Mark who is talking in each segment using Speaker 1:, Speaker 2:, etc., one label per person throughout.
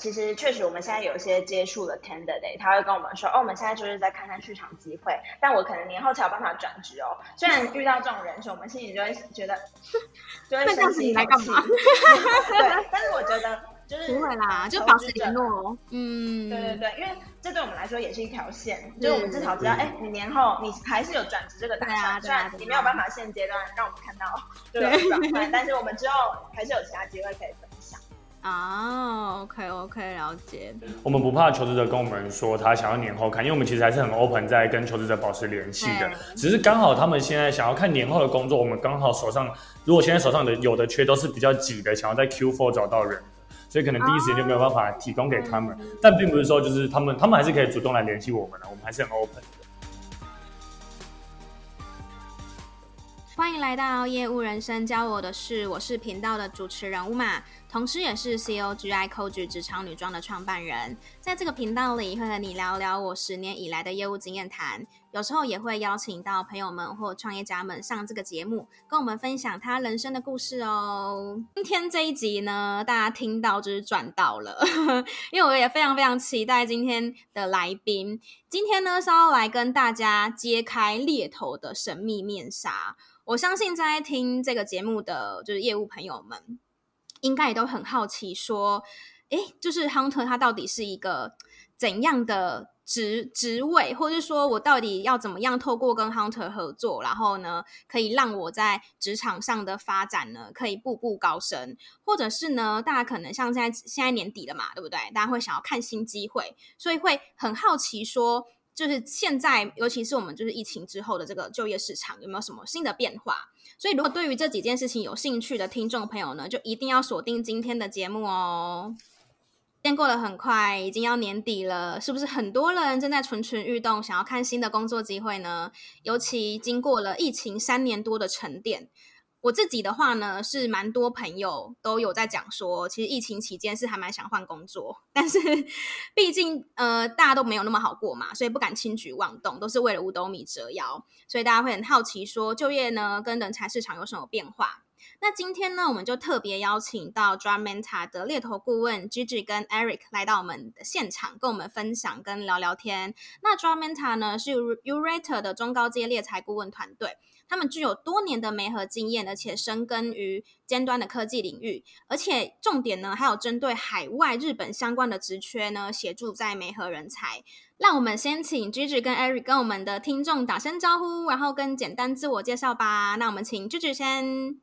Speaker 1: 其实确实我们现在有一些接触的 candidate，他会跟我们说，哦，我们现在就是在看看市场机会，但我可能年后才有办法转职哦。虽然遇到这种人时，我们心里就会觉得，就会生气，来干嘛？对，但是我觉得就是
Speaker 2: 不会啦，就保持联络。嗯，
Speaker 1: 对对对，因为这对我们来说也是一条线，就是我们至少知道，哎，你年后你还是有转职这个打算，虽然你没有办法现阶段让我们看到对转换，但是我们之后还是有其他机会可以分享。
Speaker 2: 啊，OK OK，了解。
Speaker 3: 我们不怕求职者跟我们说他想要年后看，因为我们其实还是很 open 在跟求职者保持联系的。只是刚好他们现在想要看年后的工作，我们刚好手上如果现在手上的有的缺都是比较挤的，想要在 Q4 找到人，所以可能第一时间就没有办法提供给他们。但并不是说就是他们他们还是可以主动来联系我们的，我们还是很 open。
Speaker 2: 欢迎来到业务人生教我的事，我是频道的主持人 Uma，同时也是 COGI cog 职场女装的创办人。在这个频道里，会和你聊聊我十年以来的业务经验谈，有时候也会邀请到朋友们或创业家们上这个节目，跟我们分享他人生的故事哦。今天这一集呢，大家听到就是赚到了，因为我也非常非常期待今天的来宾。今天呢，是要来跟大家揭开猎头的神秘面纱。我相信在听这个节目的就是业务朋友们，应该也都很好奇，说，诶，就是 Hunter 他到底是一个怎样的职职位，或者是说我到底要怎么样透过跟 Hunter 合作，然后呢，可以让我在职场上的发展呢，可以步步高升，或者是呢，大家可能像现在现在年底了嘛，对不对？大家会想要看新机会，所以会很好奇说。就是现在，尤其是我们就是疫情之后的这个就业市场，有没有什么新的变化？所以，如果对于这几件事情有兴趣的听众朋友呢，就一定要锁定今天的节目哦。时间过得很快，已经要年底了，是不是很多人正在蠢蠢欲动，想要看新的工作机会呢？尤其经过了疫情三年多的沉淀。我自己的话呢，是蛮多朋友都有在讲说，其实疫情期间是还蛮想换工作，但是毕竟呃大家都没有那么好过嘛，所以不敢轻举妄动，都是为了五斗米折腰，所以大家会很好奇说，就业呢跟人才市场有什么变化？那今天呢，我们就特别邀请到 Job Mentor 的猎头顾问 Gigi 跟 Eric 来到我们的现场，跟我们分享跟聊聊天。那 Job Mentor 呢是 Urate 的中高阶猎才顾问团队。他们具有多年的媒合经验，而且深耕于尖端的科技领域，而且重点呢，还有针对海外日本相关的职缺呢，协助在媒合人才。让我们先请 Gigi 跟 Eric 跟我们的听众打声招呼，然后跟简单自我介绍吧。那我们请 Gigi 先。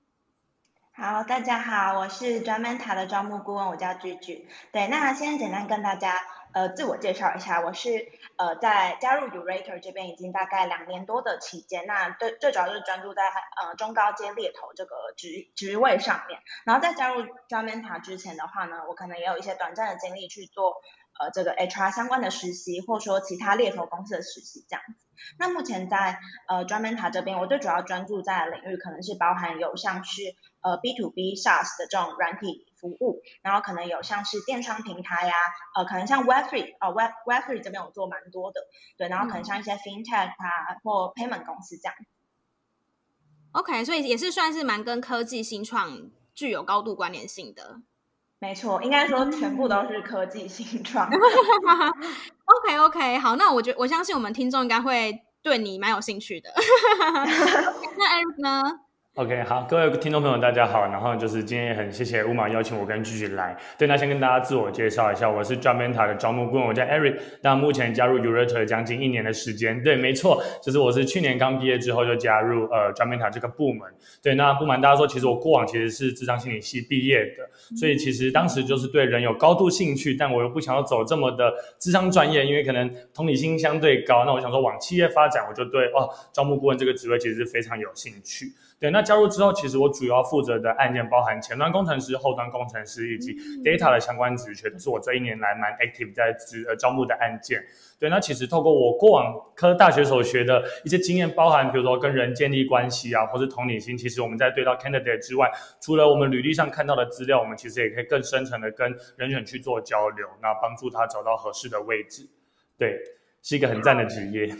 Speaker 1: 好，大家好，我是专门塔的招募顾问，我叫 Gigi。对，那先简单跟大家。呃，自我介绍一下，我是呃在加入 Urator 这边已经大概两年多的期间，那最最主要就是专注在呃中高阶猎头这个职职位上面。然后在加入 Job Mentor 之前的话呢，我可能也有一些短暂的经历去做呃这个 HR 相关的实习，或者说其他猎头公司的实习这样子。那目前在呃 Job Mentor 这边，我最主要专注在的领域可能是包含有像是呃 B to B SaaS 的这种软体。服务，然后可能有像是电商平台呀，呃，可能像 Web3 啊，Web Web3 这边我做蛮多的，对，然后可能像一些 FinTech 啊或 Payment 公司这样。
Speaker 2: OK，所以也是算是蛮跟科技新创具有高度关联性的。
Speaker 1: 没错，应该说全部都是科技新创。
Speaker 2: OK OK，好，那我觉得我相信我们听众应该会对你蛮有兴趣的。那 Eric 呢
Speaker 3: ？OK，好，各位听众朋友，大家好。然后就是今天也很谢谢 Uma 邀请我跟 Gigi 来。对，那先跟大家自我介绍一下，我是 j o m e n t a 的招募顾问，我叫 Eric。那目前加入 Urate 将近一年的时间。对，没错，就是我是去年刚毕业之后就加入呃 j o m e n t a 这个部门。对，那不瞒大家说，其实我过往其实是智商心理系毕业的，所以其实当时就是对人有高度兴趣，但我又不想要走这么的智商专业，因为可能同理心相对高。那我想说往企业发展，我就对哦招募顾问这个职位其实是非常有兴趣。对，那加入之后，其实我主要负责的案件包含前端工程师、后端工程师以及 data 的相关职缺，都是我这一年来蛮 active 在职呃招募的案件。对，那其实透过我过往科大学所学的一些经验，包含比如说跟人建立关系啊，或是同理心，其实我们在对到 candidate 之外，除了我们履历上看到的资料，我们其实也可以更深层的跟人选去做交流，那帮助他找到合适的位置。对，是一个很赞的职业。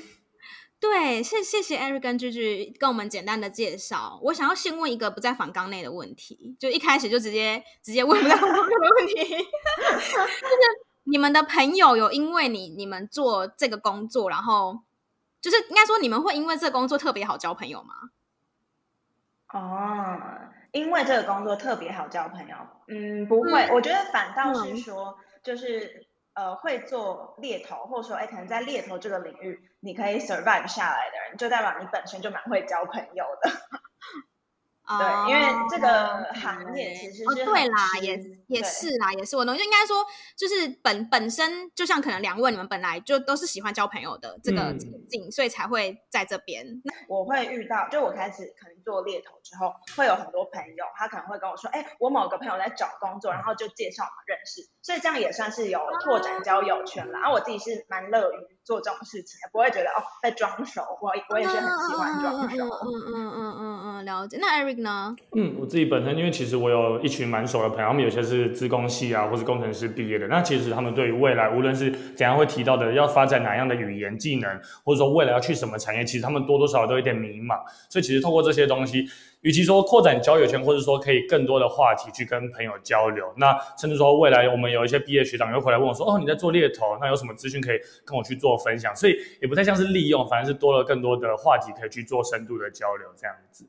Speaker 2: 对，谢谢谢 Eric 跟 Gigi 跟我们简单的介绍。我想要先问一个不在访纲内的问题，就一开始就直接直接问不到访纲的问题，就是你们的朋友有因为你你们做这个工作，然后就是应该说你们会因为这个工作特别好交朋友吗？
Speaker 1: 哦，因为这个工作特别好交朋友，嗯，不会，嗯、我觉得反倒是说就是。呃，会做猎头，或者说，哎，可能在猎头这个领域，你可以 survive 下来的人，就代表你本身就蛮会交朋友的。对，因为这个行业其实是、
Speaker 2: 哦、对啦，也也是啦，也是我能就应该说，就是本本身就像可能两位你们本来就都是喜欢交朋友的这个情境，嗯、所以才会在这边。那
Speaker 1: 我会遇到，就我开始可能做猎头之后，会有很多朋友，他可能会跟我说，哎，我某个朋友在找工作，然后就介绍我们认识，所以这样也算是有拓展交友圈了。然后、我自己是蛮乐于做这种事情，不会觉得哦在装熟，我我也是很喜欢装熟。
Speaker 2: 嗯嗯嗯嗯嗯嗯，了解。那 Eric 呢？
Speaker 3: 嗯，我自己本身，因为其实我有一群蛮熟的朋友，他们有些是资工系啊，或是工程师毕业的。那其实他们对于未来，无论是怎样会提到的要发展哪样的语言技能，或者说未来要去什么产业，其实他们多多少少都有点迷茫。所以其实透过这些东西，与其说扩展交友圈，或者说可以更多的话题去跟朋友交流，那甚至说未来我们有一些毕业学长又回来问我说，哦，你在做猎头，那有什么资讯可以跟我去做分享？所以也不太像是利用，反而是多了更多的话题可以去做深度的交流，这样子。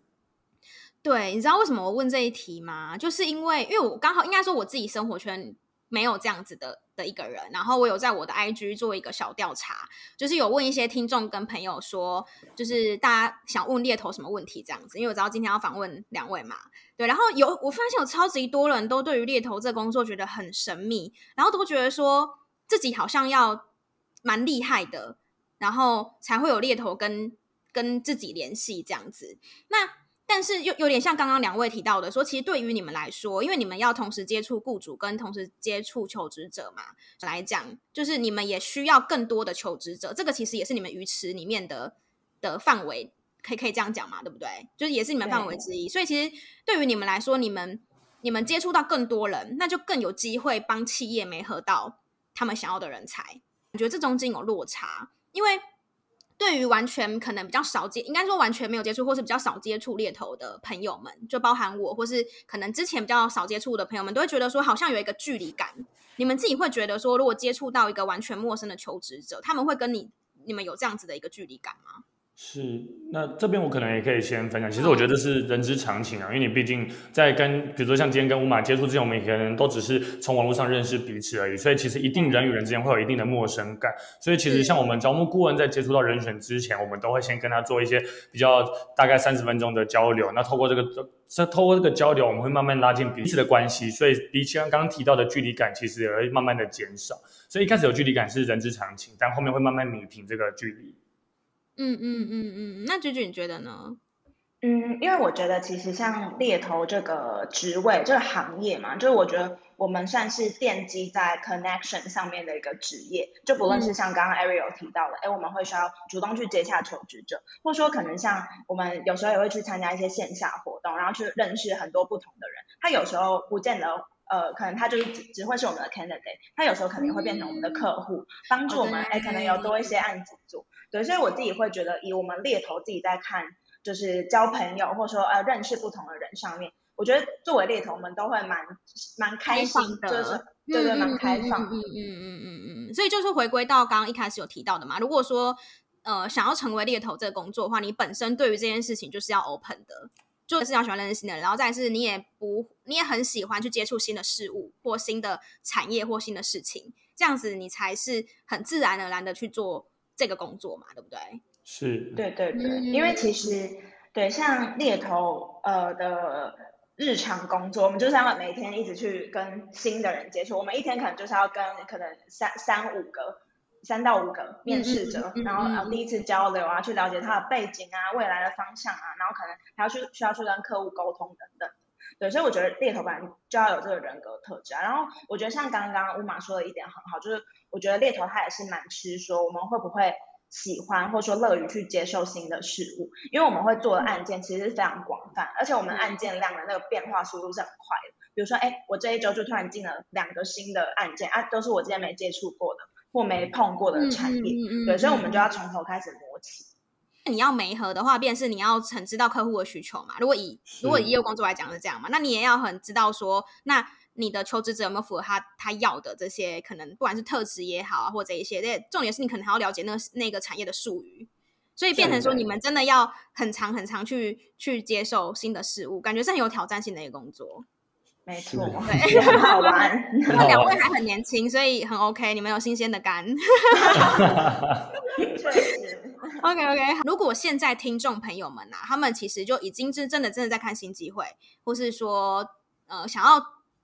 Speaker 2: 对，你知道为什么我问这一题吗？就是因为，因为我刚好应该说我自己生活圈没有这样子的的一个人，然后我有在我的 IG 做一个小调查，就是有问一些听众跟朋友说，就是大家想问猎头什么问题这样子，因为我知道今天要访问两位嘛，对，然后有我发现有超级多人都对于猎头这工作觉得很神秘，然后都觉得说自己好像要蛮厉害的，然后才会有猎头跟跟自己联系这样子，那。但是又有点像刚刚两位提到的，说其实对于你们来说，因为你们要同时接触雇主跟同时接触求职者嘛，来讲，就是你们也需要更多的求职者，这个其实也是你们鱼池里面的的范围，可以可以这样讲嘛，对不对？就是也是你们范围之一。所以其实对于你们来说，你们你们接触到更多人，那就更有机会帮企业媒合到他们想要的人才。我觉得这中间有落差，因为。对于完全可能比较少接，应该说完全没有接触，或是比较少接触猎头的朋友们，就包含我，或是可能之前比较少接触的朋友们，都会觉得说好像有一个距离感。你们自己会觉得说，如果接触到一个完全陌生的求职者，他们会跟你、你们有这样子的一个距离感吗？
Speaker 3: 是，那这边我可能也可以先分享。其实我觉得这是人之常情啊，因为你毕竟在跟，比如说像今天跟乌马接触之前，我们可能都只是从网络上认识彼此而已，所以其实一定人与人之间会有一定的陌生感。所以其实像我们招募顾问在接触到人选之前，我们都会先跟他做一些比较大概三十分钟的交流。那透过这个，这透过这个交流，我们会慢慢拉近彼此的关系，所以比起刚刚提到的距离感，其实也会慢慢的减少。所以一开始有距离感是人之常情，但后面会慢慢弭平这个距离。
Speaker 2: 嗯嗯嗯嗯，那菊菊你觉得呢？
Speaker 1: 嗯，因为我觉得其实像猎头这个职位，这个行业嘛，就是我觉得我们算是奠基在 connection 上面的一个职业。就不论是像刚刚 Ariel 提到的，哎、嗯，我们会需要主动去接洽求职者，或者说可能像我们有时候也会去参加一些线下活动，然后去认识很多不同的人。他有时候不见得，呃，可能他就是只只会是我们的 candidate，他有时候可能会变成我们的客户，帮助我们，哎，可能有多一些案子做。对，所以我自己会觉得，以我们猎头自己在看，就是交朋友或者说呃认识不同的人上面，我觉得作为猎头，我们都会蛮蛮开心的，就是对对，蛮开放，嗯嗯
Speaker 2: 嗯嗯嗯嗯。所以就是回归到刚刚一开始有提到的嘛，如果说呃想要成为猎头这个工作的话，你本身对于这件事情就是要 open 的，就是要喜欢认识新的人，然后再是你也不你也很喜欢去接触新的事物或新的产业或新的事情，这样子你才是很自然而然的去做。这个工作嘛，对不对？
Speaker 3: 是，
Speaker 1: 对对对，嗯、因为其实对像猎头呃的日常工作，我们就是要每天一直去跟新的人接触，我们一天可能就是要跟可能三三五个、三到五个面试者，嗯嗯嗯、然后然后第一次交流啊，去了解他的背景啊、未来的方向啊，然后可能还要去需要去跟客户沟通等等。对，所以我觉得猎头本来就要有这个人格特质啊。然后我觉得像刚刚乌马说的一点很好，就是我觉得猎头他也是蛮吃说我们会不会喜欢或者说乐于去接受新的事物，因为我们会做的案件其实是非常广泛，而且我们案件量的那个变化速度是很快的。比如说，哎，我这一周就突然进了两个新的案件啊，都是我之前没接触过的或没碰过的产业，对，所以我们就要从头开始摸起。
Speaker 2: 你要媒合的话，便是你要很知道客户的需求嘛。如果以如果以业务工作来讲是这样嘛，那你也要很知道说，那你的求职者有没有符合他他要的这些可能，不管是特质也好啊，或者一些，这重点是你可能还要了解那个那个产业的术语，所以变成说你们真的要很长很长去去接受新的事物，感觉是很有挑战性的一个工作。
Speaker 1: 没错，对，很好玩。
Speaker 2: 他们两位还很年轻，所以很 OK。你们有新鲜的肝。
Speaker 1: 确实。
Speaker 2: OK OK。如果现在听众朋友们啊，他们其实就已经是真的真的在看新机会，或是说呃想要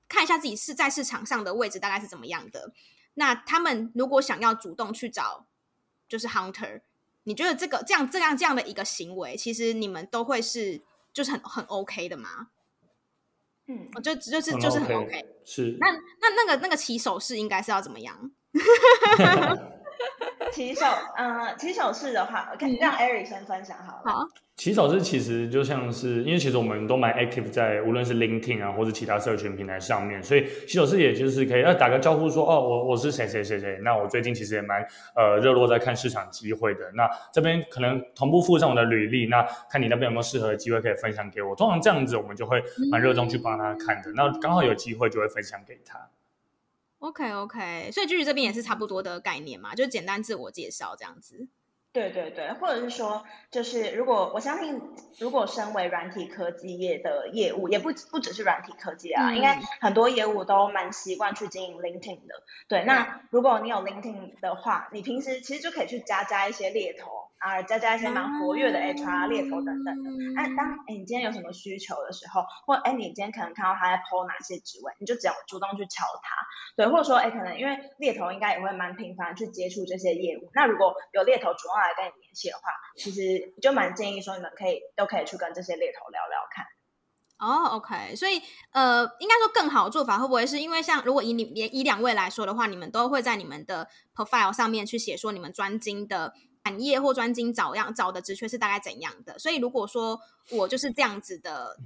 Speaker 2: 看一下自己是在市场上的位置大概是怎么样的，那他们如果想要主动去找就是 Hunter，你觉得这个这样这样这样的一个行为，其实你们都会是就是很很 OK 的吗？嗯，我就就是就是很 OK，
Speaker 3: 是。
Speaker 2: 那那那个那个起手式应该是要怎么样？
Speaker 1: 起手，嗯，起手式的话，可以让 Eric 先分享好了。
Speaker 2: 好。
Speaker 3: 起手式其实就像是，因为其实我们都蛮 active 在无论是 LinkedIn 啊，或者其他社群平台上面，所以起手式也就是可以要打个招呼说，哦，我我是谁谁谁谁，那我最近其实也蛮呃热络在看市场机会的，那这边可能同步附上我的履历，那看你那边有没有适合的机会可以分享给我，通常这样子我们就会蛮热衷去帮他看的，那刚好有机会就会分享给他。
Speaker 2: OK OK，所以居居这边也是差不多的概念嘛，就简单自我介绍这样子。
Speaker 1: 对对对，或者是说，就是如果我相信，如果身为软体科技业的业务，也不不只是软体科技啊，嗯、应该很多业务都蛮习惯去经营 LinkedIn 的。对，那如果你有 LinkedIn 的话，你平时其实就可以去加加一些猎头。啊，加加一些蛮活跃的 HR 猎头等等的。哎、啊，当哎你今天有什么需求的时候，或哎你今天可能看到他在 po 哪些职位，你就只要主动去敲他。对，或者说哎可能因为猎头应该也会蛮频繁去接触这些业务，那如果有猎头主动来跟你联系的话，其实就蛮建议说你们可以都可以去跟这些猎头聊聊看。
Speaker 2: 哦、oh，OK，所以呃，应该说更好的做法会不会是因为像如果以你以两位来说的话，你们都会在你们的 profile 上面去写说你们专精的。产业或专精找样找的职缺是大概怎样的？所以如果说我就是这样子的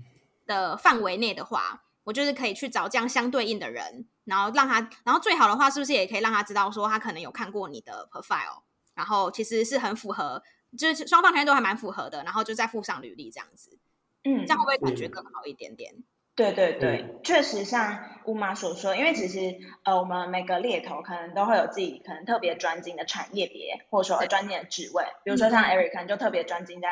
Speaker 2: 的范围内的话，我就是可以去找这样相对应的人，然后让他，然后最好的话是不是也可以让他知道说他可能有看过你的 profile，然后其实是很符合，就是双方条件都还蛮符合的，然后就再附上履历这样子，嗯，这样会不会感觉更好一点点？
Speaker 1: 对对对，确实像乌马所说，因为其实呃，我们每个猎头可能都会有自己可能特别专精的产业别，或者说专精的职位，比如说像 Eric 可能就特别专精在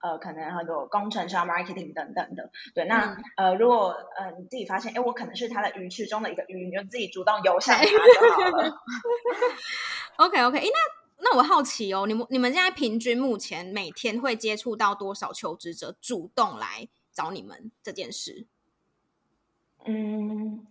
Speaker 1: 呃，可能很多工程上 marketing 等等的。对，那、嗯、呃，如果呃你自己发现，哎，我可能是他的鱼池中的一个鱼，你就自己主动游向他就好了。
Speaker 2: OK OK，哎，那那我好奇哦，你们你们现在平均目前每天会接触到多少求职者主动来找你们这件事？
Speaker 1: 嗯，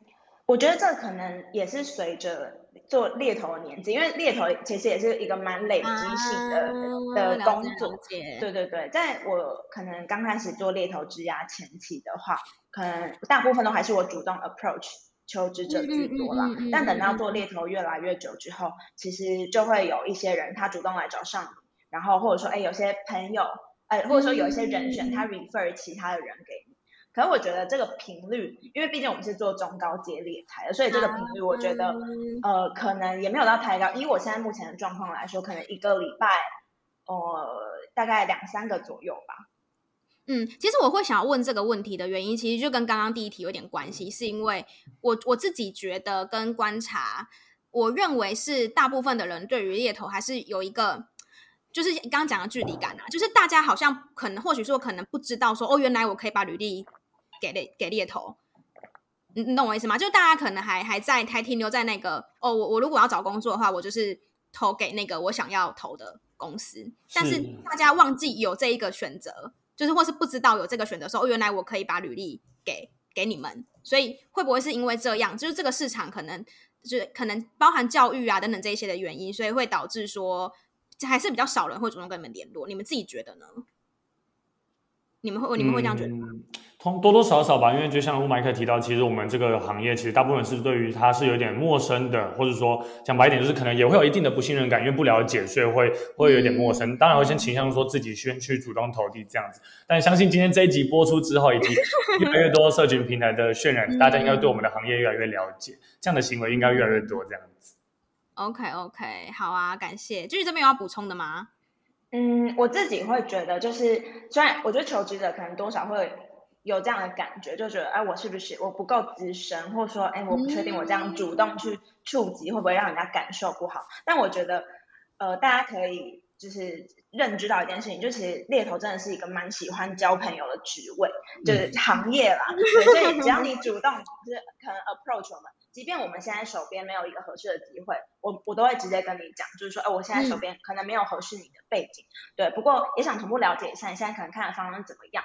Speaker 1: 我觉得这可能也是随着做猎头的年纪，因为猎头其实也是一个蛮累积性的、啊、的工作。对对对，在我可能刚开始做猎头之涯前期的话，可能大部分都还是我主动 approach 求职者居多啦。嗯嗯嗯嗯、但等到做猎头越来越久之后，其实就会有一些人他主动来找上你，然后或者说哎有些朋友，呃或者说有一些人选他 refer 其他的人给你。可是我觉得这个频率，因为毕竟我们是做中高阶猎台的，所以这个频率我觉得，嗯、呃，可能也没有到太高。以我现在目前的状况来说，可能一个礼拜，呃，大概两三个左右吧。
Speaker 2: 嗯，其实我会想要问这个问题的原因，其实就跟刚刚第一题有点关系，是因为我我自己觉得跟观察，我认为是大部分的人对于猎头还是有一个。就是刚刚讲的距离感啊，就是大家好像可能或许说可能不知道说哦，原来我可以把履历给猎给猎头，你你懂我意思吗？就大家可能还还在还停留在那个哦，我我如果要找工作的话，我就是投给那个我想要投的公司，但是大家忘记有这一个选择，就是或是不知道有这个选择说哦，原来我可以把履历给给你们，所以会不会是因为这样，就是这个市场可能就是可能包含教育啊等等这一些的原因，所以会导致说。还是比较少人会主动跟你们联络，你们自己觉得呢？你们会你们会这样觉得吗？
Speaker 3: 通、嗯、多多少少吧，因为就像乌麦克提到，其实我们这个行业其实大部分是对于它是有点陌生的，或者说讲白一点，就是可能也会有一定的不信任感，因为不了解，所以会会有点陌生。嗯、当然会先倾向说自己先去主动投递这样子，但相信今天这一集播出之后，以及越来越多社群平台的渲染，嗯、大家应该对我们的行业越来越了解，这样的行为应该越来越多这样子。
Speaker 2: OK OK，好啊，感谢。就是这边有要补充的吗？
Speaker 1: 嗯，我自己会觉得，就是虽然我觉得求职者可能多少会有这样的感觉，就觉得哎，我是不是我不够资深，或者说哎，我不确定我这样主动去触及会不会让人家感受不好。但我觉得，呃，大家可以就是认知到一件事情，就其实猎头真的是一个蛮喜欢交朋友的职位，就是行业啦。对，所以只要你主动，就是可能 approach 我们，即便我们现在手边没有一个合适的机会，我我都会直接跟你讲，就是说，哎，我现在手边可能没有合适你的背景，对，不过也想同步了解一下你现在可能看的方向怎么样。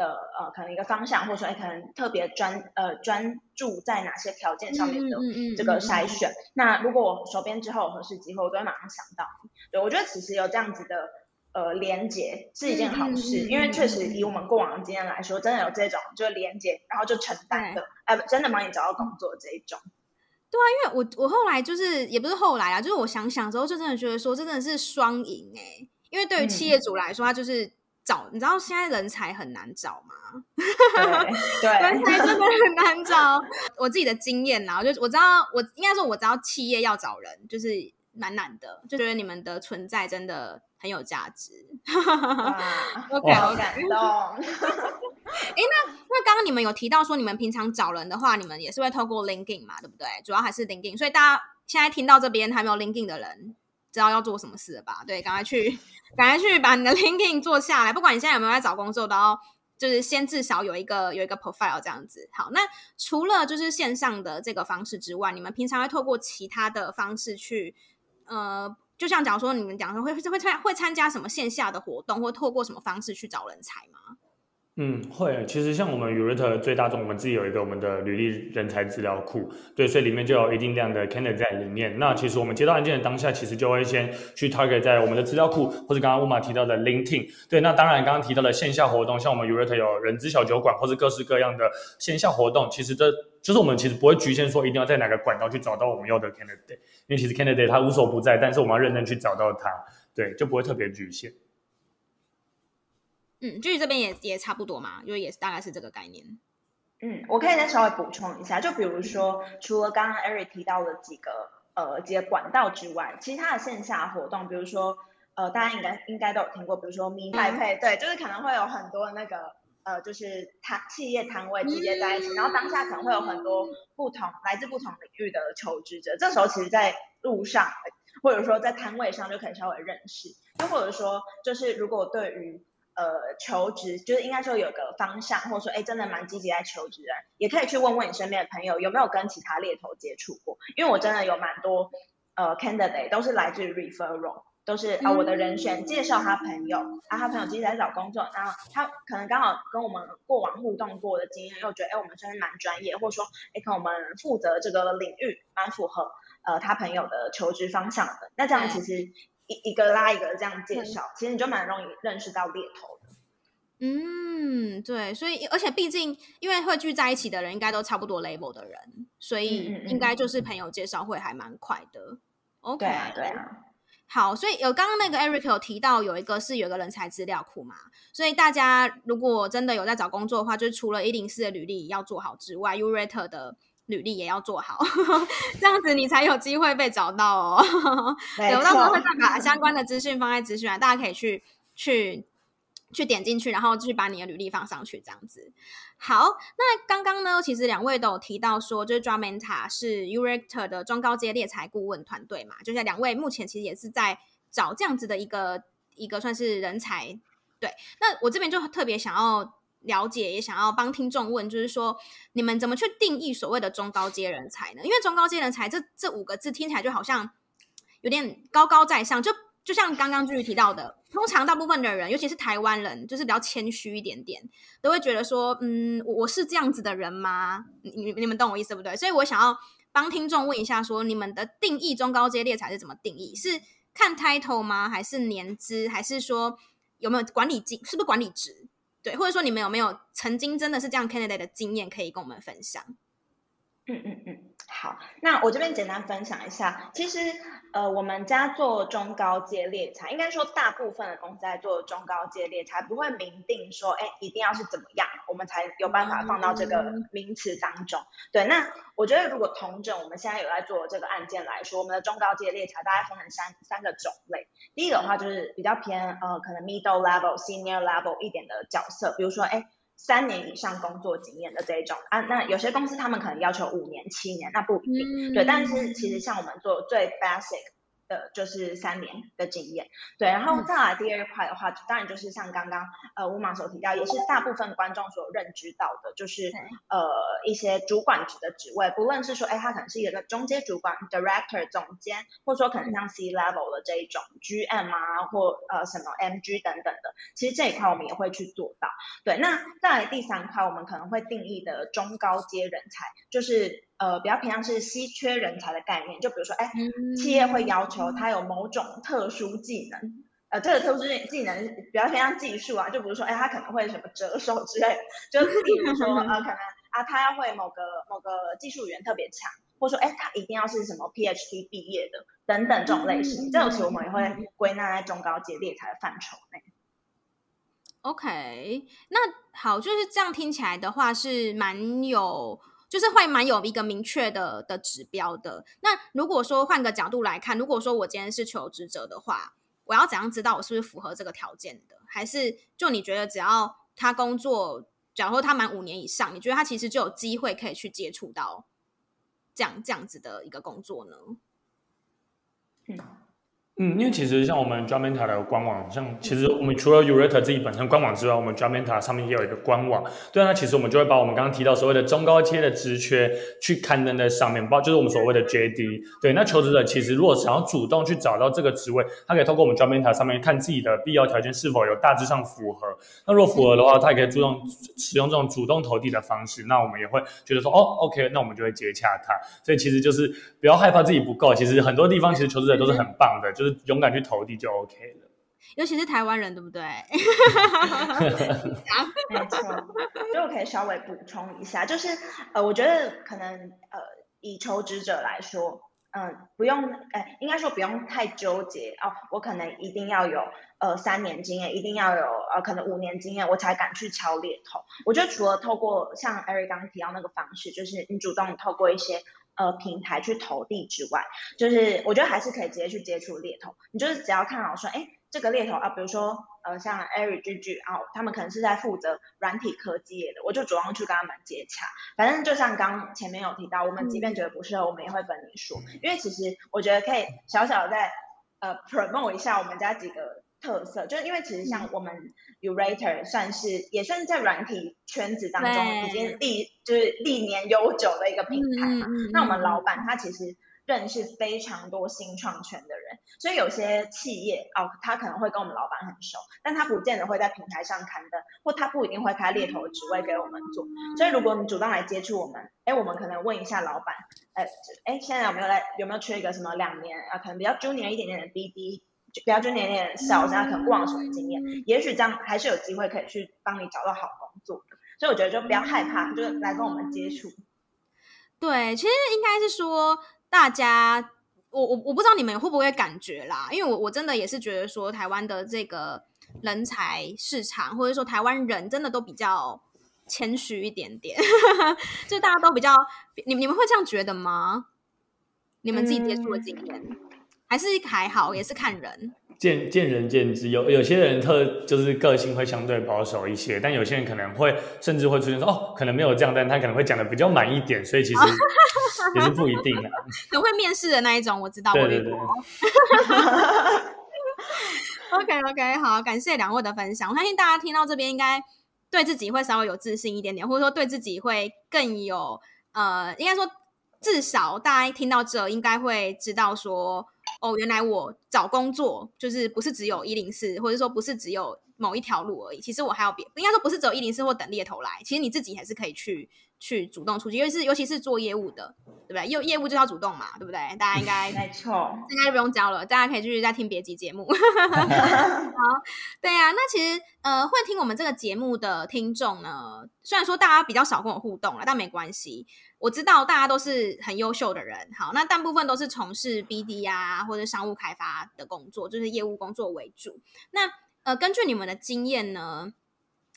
Speaker 1: 的呃，可能一个方向，或者说，哎，可能特别专呃专注在哪些条件上面的这个筛选。嗯嗯嗯嗯、那如果我手边之后有合适机会，我都会马上想到。对，我觉得其实有这样子的呃连接是一件好事，因为确实以我们过往的经验来说，真的有这种就是连接，然后就承担的，哎、呃，真的帮你找到工作这一种。
Speaker 2: 对啊，因为我我后来就是也不是后来啊，就是我想想之后，就真的觉得说，这真的是双赢哎，因为对于企业主来说，他就是。找你知道现在人才很难找吗？
Speaker 1: 对，
Speaker 2: 人才真的很难找。我自己的经验啦，就我知道，我应该说我知道企业要找人就是蛮难的，就觉得你们的存在真的很有价值。OK，
Speaker 1: 好感动。
Speaker 2: 哎，那那刚刚你们有提到说，你们平常找人的话，你们也是会透过 LinkedIn 嘛，对不对？主要还是 LinkedIn。所以大家现在听到这边还没有 LinkedIn 的人。知道要做什么事了吧？对，赶快去，赶快去把你的 LinkedIn 做下来。不管你现在有没有在找工作，都要就是先至少有一个有一个 profile 这样子。好，那除了就是线上的这个方式之外，你们平常会透过其他的方式去，呃，就像假如说你们讲说会会参会参加什么线下的活动，或透过什么方式去找人才吗？
Speaker 3: 嗯，会。其实像我们 yourator 最大众，我们自己有一个我们的履历人才资料库，对，所以里面就有一定量的 candidate 在里面。那其实我们接到案件的当下，其实就会先去 target 在我们的资料库，或者刚刚乌马提到的 LinkedIn。对，那当然刚刚提到的线下活动，像我们 yourator 有人资小酒馆，或是各式各样的线下活动，其实这就是我们其实不会局限说一定要在哪个管道去找到我们要的 candidate，因为其实 candidate 他无所不在，但是我们要认真去找到他，对，就不会特别局限。
Speaker 2: 嗯，就是这边也也差不多嘛，因为也是大概是这个概念。
Speaker 1: 嗯，我可以再稍微补充一下，就比如说，除了刚刚 Eric 提到的几个呃几个管道之外，其他的线下活动，比如说呃大家应该应该都有听过，比如说 Meet Taipei，嗯、对，就是可能会有很多那个呃就是摊企业摊位集结在一起，嗯、然后当下可能会有很多不同来自不同领域的求职者，这时候其实在路上或者说在摊位上就可以稍微认识，又或者说就是如果对于呃，求职就是应该说有个方向，或者说，哎，真的蛮积极在求职人，也可以去问问你身边的朋友有没有跟其他猎头接触过，因为我真的有蛮多呃 candidate 都是来自于 referral，都是啊、呃、我的人选介绍他朋友，啊他朋友其实在找工作，然后他可能刚好跟我们过往互动过的经验，又觉得哎我们算是蛮专业，或者说哎可能我们负责这个领域蛮符合呃他朋友的求职方向的，那这样其实。一一个拉一个这样介绍，嗯、其实你就蛮容易认识到猎头的。
Speaker 2: 嗯，对，所以而且毕竟因为会聚在一起的人应该都差不多 label 的人，所以应该就是朋友介绍会还蛮快的。嗯、OK，
Speaker 1: 对啊，对啊。
Speaker 2: 好，所以有刚刚那个 Eric 有提到有一个是有一个人才资料库嘛，所以大家如果真的有在找工作的话，就是除了一零四的履历要做好之外，yourator 的。履历也要做好，这样子你才有机会被找到哦。对，我到时候会再把相关的资讯放在资讯栏，大家可以去去去点进去，然后去把你的履历放上去，这样子。好，那刚刚呢，其实两位都有提到说，就是 Drumenta 是 yourator 的中高阶猎才顾问团队嘛，就是两位目前其实也是在找这样子的一个一个算是人才。对，那我这边就特别想要。了解也想要帮听众问，就是说你们怎么去定义所谓的中高阶人才呢？因为中高阶人才这这五个字听起来就好像有点高高在上，就就像刚刚就是提到的，通常大部分的人，尤其是台湾人，就是比较谦虚一点点，都会觉得说，嗯，我是这样子的人吗？你你们懂我意思不对？所以我想要帮听众问一下说，说你们的定义中高阶猎才是怎么定义？是看 title 吗？还是年资？还是说有没有管理经？是不是管理职？对，或者说你们有没有曾经真的是这样 candidate 的经验可以跟我们分享？
Speaker 1: 嗯嗯嗯，好，那我这边简单分享一下，其实呃，我们家做中高阶猎才，应该说大部分的公司在做中高阶猎才，不会明定说，哎，一定要是怎么样，我们才有办法放到这个名词当中。嗯、对，那我觉得如果同整我们现在有在做这个案件来说，我们的中高阶猎才大概分成三三个种类。第一个的话就是比较偏呃可能 middle level、senior level 一点的角色，比如说哎三年以上工作经验的这一种啊，那有些公司他们可能要求五年、七年，那不一定，嗯、对。但是其实像我们做最 basic。的就是三年的经验，对，然后再来第二块的话，当然就是像刚刚呃乌马所提到，也是大部分观众所认知到的，就是呃一些主管职的职位，不论是说，哎，他可能是一个中阶主管、director、总监，或者说可能像 C level 的这一种 GM 啊，或呃什么 MG 等等的，其实这一块我们也会去做到。对，那再来第三块，我们可能会定义的中高阶人才，就是。呃，比较偏向是稀缺人才的概念，就比如说，哎，企业会要求他有某种特殊技能，呃，这个特殊技能比较偏向技术啊，就比如说，哎，他可能会什么折手之类，就比如说，呃，可能啊，他要会某个某个技术员特别强，或者说，哎，他一定要是什么 PhD 毕业的，等等这种类型，这种其实我们也会归纳在中高阶猎才的范畴内。
Speaker 2: OK，那好，就是这样听起来的话是蛮有。就是会蛮有一个明确的的指标的。那如果说换个角度来看，如果说我今天是求职者的话，我要怎样知道我是不是符合这个条件的？还是就你觉得只要他工作，假如说他满五年以上，你觉得他其实就有机会可以去接触到这样这样子的一个工作呢？
Speaker 3: 嗯。嗯，因为其实像我们 Jobmeta 的官网，像其实我们除了 Urate 自己本身官网之外，我们 Jobmeta 上面也有一个官网。对，那其实我们就会把我们刚刚提到所谓的中高阶的职缺去刊登在上面，包就是我们所谓的 JD。对，那求职者其实如果想要主动去找到这个职位，他可以透过我们 Jobmeta 上面看自己的必要条件是否有大致上符合。那如果符合的话，他也可以主动使用这种主动投递的方式。那我们也会觉得说，哦，OK，那我们就会接洽他。所以其实就是不要害怕自己不够，其实很多地方其实求职者都是很棒的，就是勇敢去投递。就 OK 了，
Speaker 2: 尤其是台湾人，对不对？
Speaker 1: 没错，就我可以稍微补充一下，就是呃，我觉得可能呃，以求职者来说，嗯、呃，不用，哎、呃，应该说不用太纠结哦，我可能一定要有呃三年经验，一定要有呃可能五年经验，我才敢去敲猎头。我觉得除了透过像 Eric 刚刚提到那个方式，就是你主动透过一些。呃，平台去投递之外，就是我觉得还是可以直接去接触猎头。你就是只要看好说，哎，这个猎头啊，比如说呃，像 Eric、Gigi 啊，他们可能是在负责软体科技业的，我就主动去跟他们接洽。反正就像刚前面有提到，我们即便觉得不适合，我们也会跟你说，因为其实我觉得可以小小的在呃 promote 一下我们家几个。特色就是因为其实像我们 yourator 算是也算是在软体圈子当中已经历就是历年悠久的一个平台嘛。嗯、那我们老板他其实认识非常多新创圈的人，所以有些企业哦，他可能会跟我们老板很熟，但他不见得会在平台上刊登，或他不一定会开猎头的职位给我们做。所以如果你主动来接触我们，哎，我们可能问一下老板，哎哎，现在有没有来有没有缺一个什么两年啊，可能比较 junior 一点点的 BD。就不要就年龄小，现在可能过往什么经验，嗯、也许这样还是有机会可以去帮你找到好工作的。所以我觉得就不要害怕，就来跟我们接触。
Speaker 2: 对，其实应该是说大家，我我我不知道你们会不会感觉啦，因为我我真的也是觉得说台湾的这个人才市场，或者说台湾人真的都比较谦虚一点点，就大家都比较，你们你们会这样觉得吗？你们自己接触的经验？嗯还是还好，也是看人，
Speaker 3: 见见仁见智。有有些人特就是个性会相对保守一些，但有些人可能会甚至会出现说哦，可能没有这样，但他可能会讲的比较满一点，所以其实 也是不一定的。
Speaker 2: 很会面试的那一种，我知道。对对对。OK OK，好，感谢两位的分享。我相信大家听到这边，应该对自己会稍微有自信一点点，或者说对自己会更有呃，应该说至少大家一听到这，应该会知道说。哦，原来我找工作就是不是只有一零四，或者说不是只有某一条路而已。其实我还有别，应该说不是只有一零四或等猎头来。其实你自己还是可以去去主动出击，因为是尤其是做业务的，对不对？业业务就要主动嘛，对不对？大家应该
Speaker 1: 没错，
Speaker 2: 应该就不用教了，大家可以继续再听别集节目。好，对呀、啊，那其实呃，会听我们这个节目的听众呢，虽然说大家比较少跟我互动了，但没关系。我知道大家都是很优秀的人，好，那大部分都是从事 BD 啊或者商务开发的工作，就是业务工作为主。那呃，根据你们的经验呢，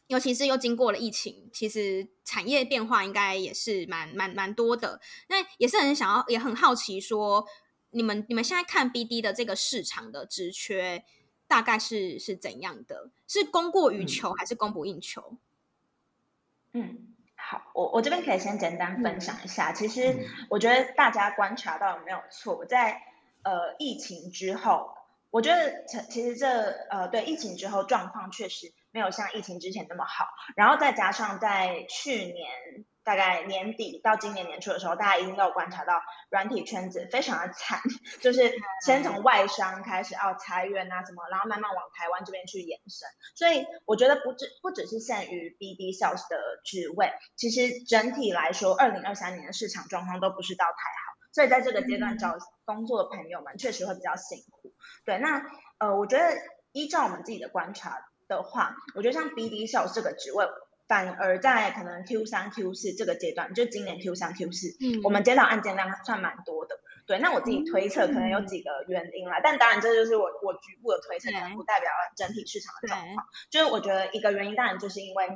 Speaker 2: 尤其是又经过了疫情，其实产业变化应该也是蛮蛮蛮多的。那也是很想要，也很好奇说，你们你们现在看 BD 的这个市场的职缺，大概是是怎样的？是供过于求还是供不应求？
Speaker 1: 嗯，好，我我这边可以先简单分享一下。嗯、其实我觉得大家观察到有没有错，在呃疫情之后，我觉得其实这呃对疫情之后状况确实没有像疫情之前那么好。然后再加上在去年。大概年底到今年年初的时候，大家一定都有观察到软体圈子非常的惨，就是先从外商开始要裁员啊什么，然后慢慢往台湾这边去延伸。所以我觉得不只不只是限于 BD Sales 的职位，其实整体来说，二零二三年的市场状况都不是到太好。所以在这个阶段找工作的朋友们确实会比较辛苦。对，那呃，我觉得依照我们自己的观察的话，我觉得像 BD Sales 这个职位。反而在可能 Q 三 Q 四这个阶段，就今年 Q 三 Q 四，嗯，我们接到案件量算蛮多的。对，那我自己推测可能有几个原因啦，嗯、但当然这就是我我局部的推测，可能不代表整体市场的状况。就是我觉得一个原因，当然就是因为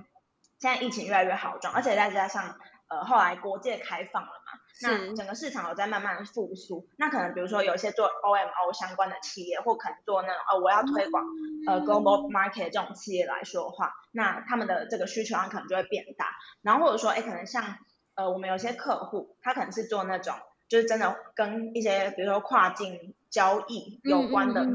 Speaker 1: 现在疫情越来越好转，而且再加上呃后来国界开放了嘛。那整个市场有在慢慢复苏，那可能比如说有一些做 OMO 相关的企业，或可能做那种呃我要推广呃 global market 这种企业来说的话，那他们的这个需求量可能就会变大。然后或者说，哎，可能像呃我们有些客户，他可能是做那种就是真的跟一些比如说跨境。交易有关的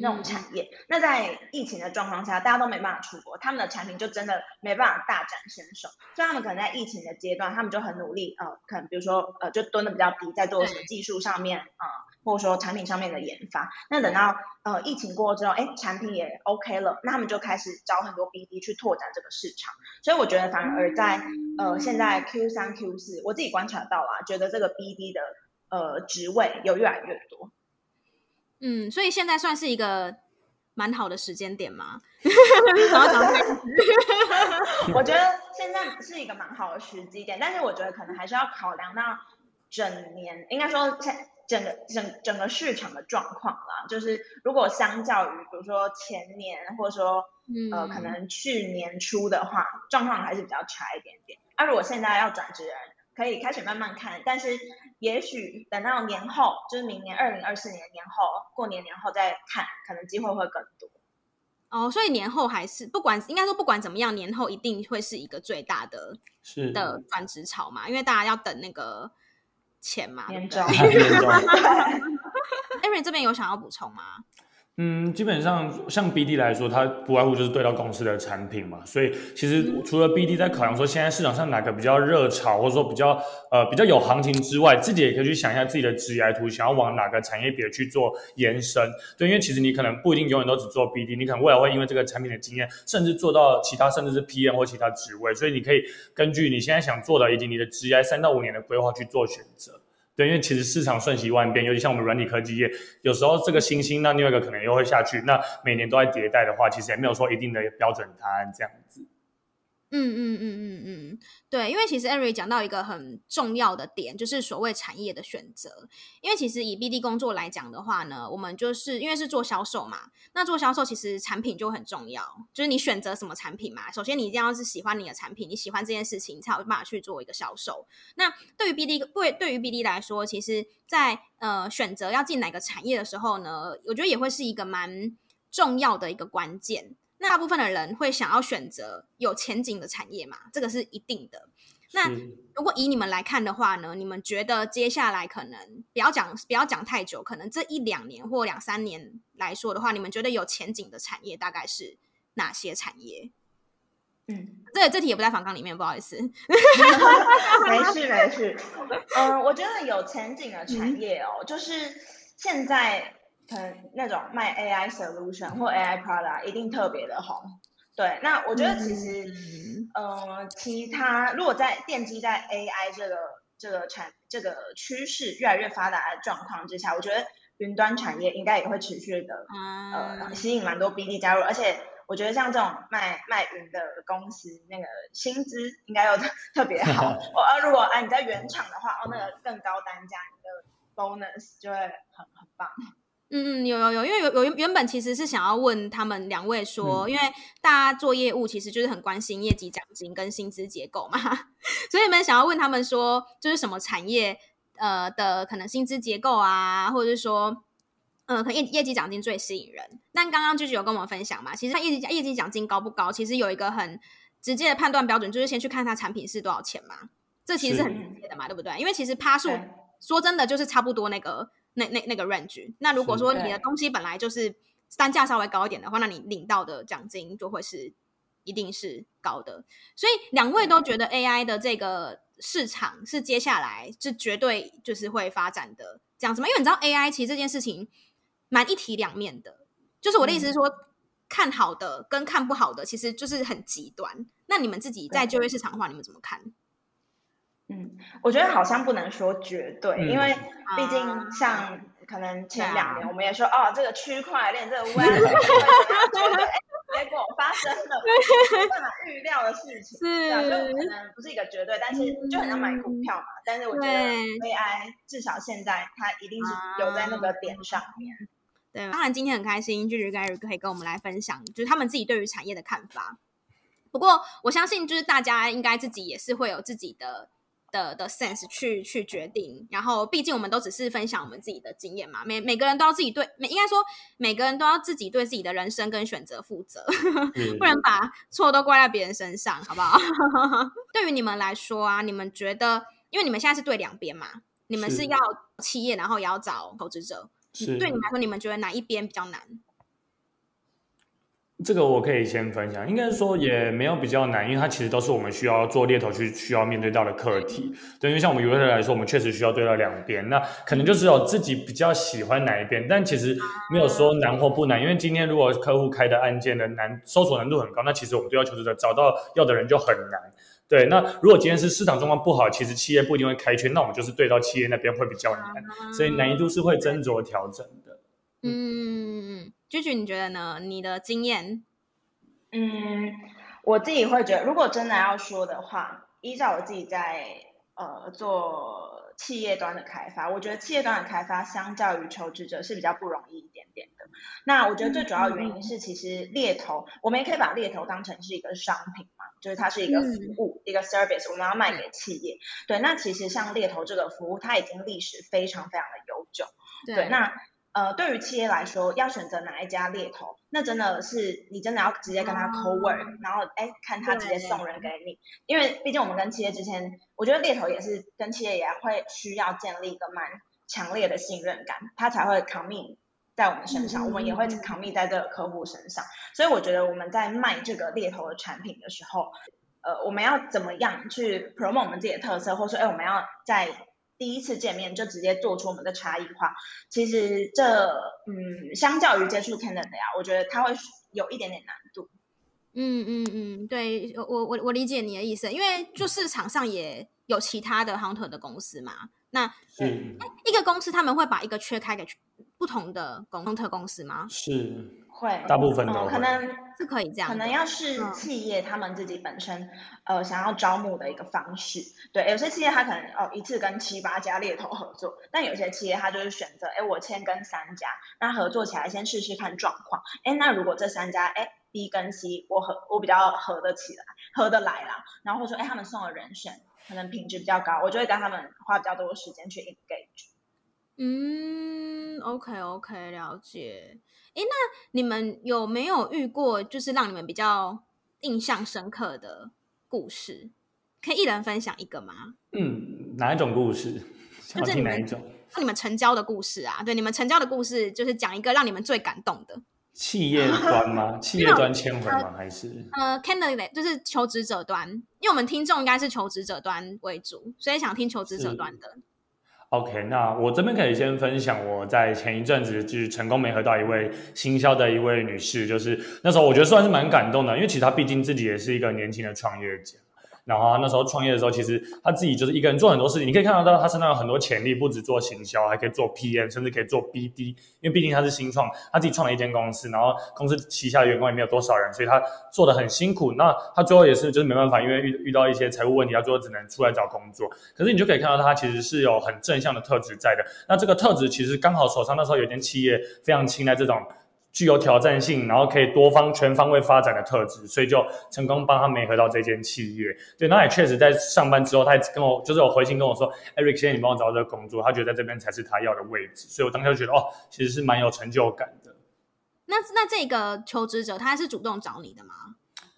Speaker 1: 那种产业，那在疫情的状况下，大家都没办法出国，他们的产品就真的没办法大展身手，所以他们可能在疫情的阶段，他们就很努力，呃，可能比如说呃，就蹲的比较低，在做什么技术上面啊、呃，或者说产品上面的研发。那等到呃疫情过后之后，哎，产品也 OK 了，那他们就开始找很多 BD 去拓展这个市场。所以我觉得反而在呃现在 Q 三 Q 四，我自己观察到啊，觉得这个 BD 的呃职位有越来越多。
Speaker 2: 嗯，所以现在算是一个蛮好的时间点吗？
Speaker 1: 我觉得现在是一个蛮好的时机点，但是我觉得可能还是要考量到整年，应该说整个整整个市场的状况啦。就是如果相较于比如说前年或者说呃可能去年初的话，状况还是比较差一点点。那、啊、如果现在要转职人，可以开始慢慢看，但是也许等到年后，就是明年二零二四年年后过年年后再看，可能机会会更多。
Speaker 2: 哦，所以年后还是不管，应该说不管怎么样，年后一定会是一个最大的是的转职潮嘛，因为大家要等那个钱嘛。年终。Erin 这边有想要补充吗？
Speaker 3: 嗯，基本上像 BD 来说，它不外乎就是对到公司的产品嘛，所以其实除了 BD 在考量说现在市场上哪个比较热潮，或者说比较呃比较有行情之外，自己也可以去想一下自己的职业图，想要往哪个产业别去做延伸。对，因为其实你可能不一定永远都只做 BD，你可能未来会因为这个产品的经验，甚至做到其他甚至是 PM 或其他职位，所以你可以根据你现在想做的以及你的职业三到五年的规划去做选择。对，因为其实市场瞬息万变，尤其像我们软体科技业，有时候这个新兴，那另外一个可能又会下去。那每年都在迭代的话，其实也没有说一定的标准答案这样子。
Speaker 2: 嗯嗯嗯嗯嗯，对，因为其实 Eri 讲到一个很重要的点，就是所谓产业的选择。因为其实以 BD 工作来讲的话呢，我们就是因为是做销售嘛，那做销售其实产品就很重要，就是你选择什么产品嘛。首先你一定要是喜欢你的产品，你喜欢这件事情，才有办法去做一个销售。那对于 BD 对对于 BD 来说，其实在呃选择要进哪个产业的时候呢，我觉得也会是一个蛮重要的一个关键。那大部分的人会想要选择有前景的产业嘛，这个是一定的。那如果以你们来看的话呢，你们觉得接下来可能不要讲不要讲太久，可能这一两年或两三年来说的话，你们觉得有前景的产业大概是哪些产业？嗯，这这题也不在访纲里面，不好意思。
Speaker 1: 没 事没事。嗯，我觉得有前景的产业哦，嗯、就是现在。可能那种卖 AI solution 或 AI product 一定特别的红，对。那我觉得其实，嗯、呃，其他如果在奠基在 AI 这个这个产这个趋势越来越发达的状况之下，我觉得云端产业应该也会持续的，呃，吸引蛮多 BD 加入。而且我觉得像这种卖卖云的公司，那个薪资应该又特别好。哦，啊，如果啊你在原厂的话，哦，那个更高单价，你的 bonus 就会很很棒。
Speaker 2: 嗯嗯，有有有，因为有有原本其实是想要问他们两位说，嗯、因为大家做业务其实就是很关心业绩奖金跟薪资结构嘛，所以你们想要问他们说，就是什么产业呃的可能薪资结构啊，或者是说，呃，可业业绩奖金最吸引人。但刚刚 Gigi 有跟我们分享嘛，其实他业绩业绩奖金高不高，其实有一个很直接的判断标准，就是先去看他产品是多少钱嘛。这其实是很直接的嘛，对不对？因为其实趴数说真的就是差不多那个那那那个 range。那如果说你的东西本来就是单价稍微高一点的话，那你领到的奖金就会是一定是高的。所以两位都觉得 AI 的这个市场是接下来是绝对就是会发展的这样子吗？因为你知道 AI 其实这件事情蛮一体两面的，就是我的意思是说，看好的跟看不好的其实就是很极端。那你们自己在就业市场的话，你们怎么看？
Speaker 1: 嗯，我觉得好像不能说绝对，嗯、因为毕竟像可能前两年我们也说、啊、哦，这个区块链这个 Web 结果发生了 没办法预料的事情，是啊，就可能不是一个绝对，但是就很像买股票嘛。嗯、但是我觉得 AI 至少现在它一定是有在那个点上面。
Speaker 2: 对，当然今天很开心，Gigi 跟 Eric 可以跟我们来分享，就是他们自己对于产业的看法。不过我相信，就是大家应该自己也是会有自己的。的的 sense 去去决定，然后毕竟我们都只是分享我们自己的经验嘛，每每个人都要自己对，每应该说每个人都要自己对自己的人生跟选择负责，嗯、不能把错都怪在别人身上，好不好？对于你们来说啊，你们觉得，因为你们现在是对两边嘛，你们是要企业，然后也要找投资者，对你们来说，你们觉得哪一边比较难？
Speaker 3: 这个我可以先分享，应该是说也没有比较难，因为它其实都是我们需要做猎头去需要面对到的课题。对，因为像我们 User 来说，我们确实需要对到两边，那可能就只有自己比较喜欢哪一边，但其实没有说难或不难，因为今天如果客户开的案件的难搜索难度很高，那其实我们对要求职者找到要的人就很难。对，那如果今天是市场状况不好，其实企业不一定会开缺，那我们就是对到企业那边会比较难，所以难易度是会斟酌调整的。
Speaker 2: 嗯。Gigi，你觉得呢？你的经验？
Speaker 1: 嗯，我自己会觉得，如果真的要说的话，依照我自己在呃做企业端的开发，我觉得企业端的开发相较于求职者是比较不容易一点点的。那我觉得最主要原因是，其实猎头，嗯、我们也可以把猎头当成是一个商品嘛，就是它是一个服务，嗯、一个 service，我们要卖给企业。对，那其实像猎头这个服务，它已经历史非常非常的悠久。对，对，那。呃，对于企业来说，要选择哪一家猎头，那真的是你真的要直接跟他 call work，嗯、然后哎，看他直接送人给你。因为毕竟我们跟企业之间，我觉得猎头也是跟企业也会需要建立一个蛮强烈的信任感，他才会 commit 在我们身上，嗯、我们也会 commit 在这个客户身上。所以我觉得我们在卖这个猎头的产品的时候，呃，我们要怎么样去 promote 我们自己的特色，或者说哎，我们要在第一次见面就直接做出我们的差异化，其实这嗯，相较于接触 candidate 呀，我觉得它会有一点点难度。
Speaker 2: 嗯嗯嗯，对我我我理解你的意思，因为就市场上也有其他的 hunter 的公司嘛，那
Speaker 3: 是
Speaker 2: 一个公司他们会把一个缺开给不同的 hunter 公司吗？
Speaker 3: 是。
Speaker 1: 会，
Speaker 3: 大部分都、
Speaker 1: 嗯、可能
Speaker 2: 是可以这样，
Speaker 1: 可能要是企业他们自己本身、嗯、呃想要招募的一个方式，对，有些企业他可能哦一次跟七八家猎头合作，但有些企业他就是选择，哎，我先跟三家，那合作起来先试试看状况，哎，那如果这三家，哎，B 跟 C 我合我比较合得起来，合得来啦，然后或者说，哎，他们送的人选可能品质比较高，我就会跟他们花比较多的时间去 engage。
Speaker 2: 嗯，OK OK，了解。哎，那你们有没有遇过就是让你们比较印象深刻的故事？可以一人分享一个吗？
Speaker 3: 嗯，哪一种故事？想听哪一种？
Speaker 2: 那你们成交的故事啊？对，你们成交的故事，就是讲一个让你们最感动的。
Speaker 3: 企业端吗？企业端签回吗？还是
Speaker 2: 呃，candidate 就是求职者端，因为我们听众应该是求职者端为主，所以想听求职者端的。
Speaker 3: OK，那我这边可以先分享我在前一阵子就是成功没合到一位新销的一位女士，就是那时候我觉得算是蛮感动的，因为其实她毕竟自己也是一个年轻的创业者。然后他那时候创业的时候，其实他自己就是一个人做很多事情。你可以看得到他身上有很多潜力，不止做行销，还可以做 PM，甚至可以做 BD。因为毕竟他是新创，他自己创了一间公司，然后公司旗下的员工也没有多少人，所以他做的很辛苦。那他最后也是就是没办法，因为遇遇到一些财务问题，他最后只能出来找工作。可是你就可以看到他其实是有很正向的特质在的。那这个特质其实刚好手上那时候有一间企业非常青睐这种。具有挑战性，然后可以多方全方位发展的特质，所以就成功帮他媒合到这间企业。对，那也确实在上班之后，他也跟我就是有回信跟我说，Eric，现在你帮我找到这个工作，他觉得在这边才是他要的位置，所以我当时就觉得哦，其实是蛮有成就感的。
Speaker 2: 那那这个求职者他是主动找你的吗？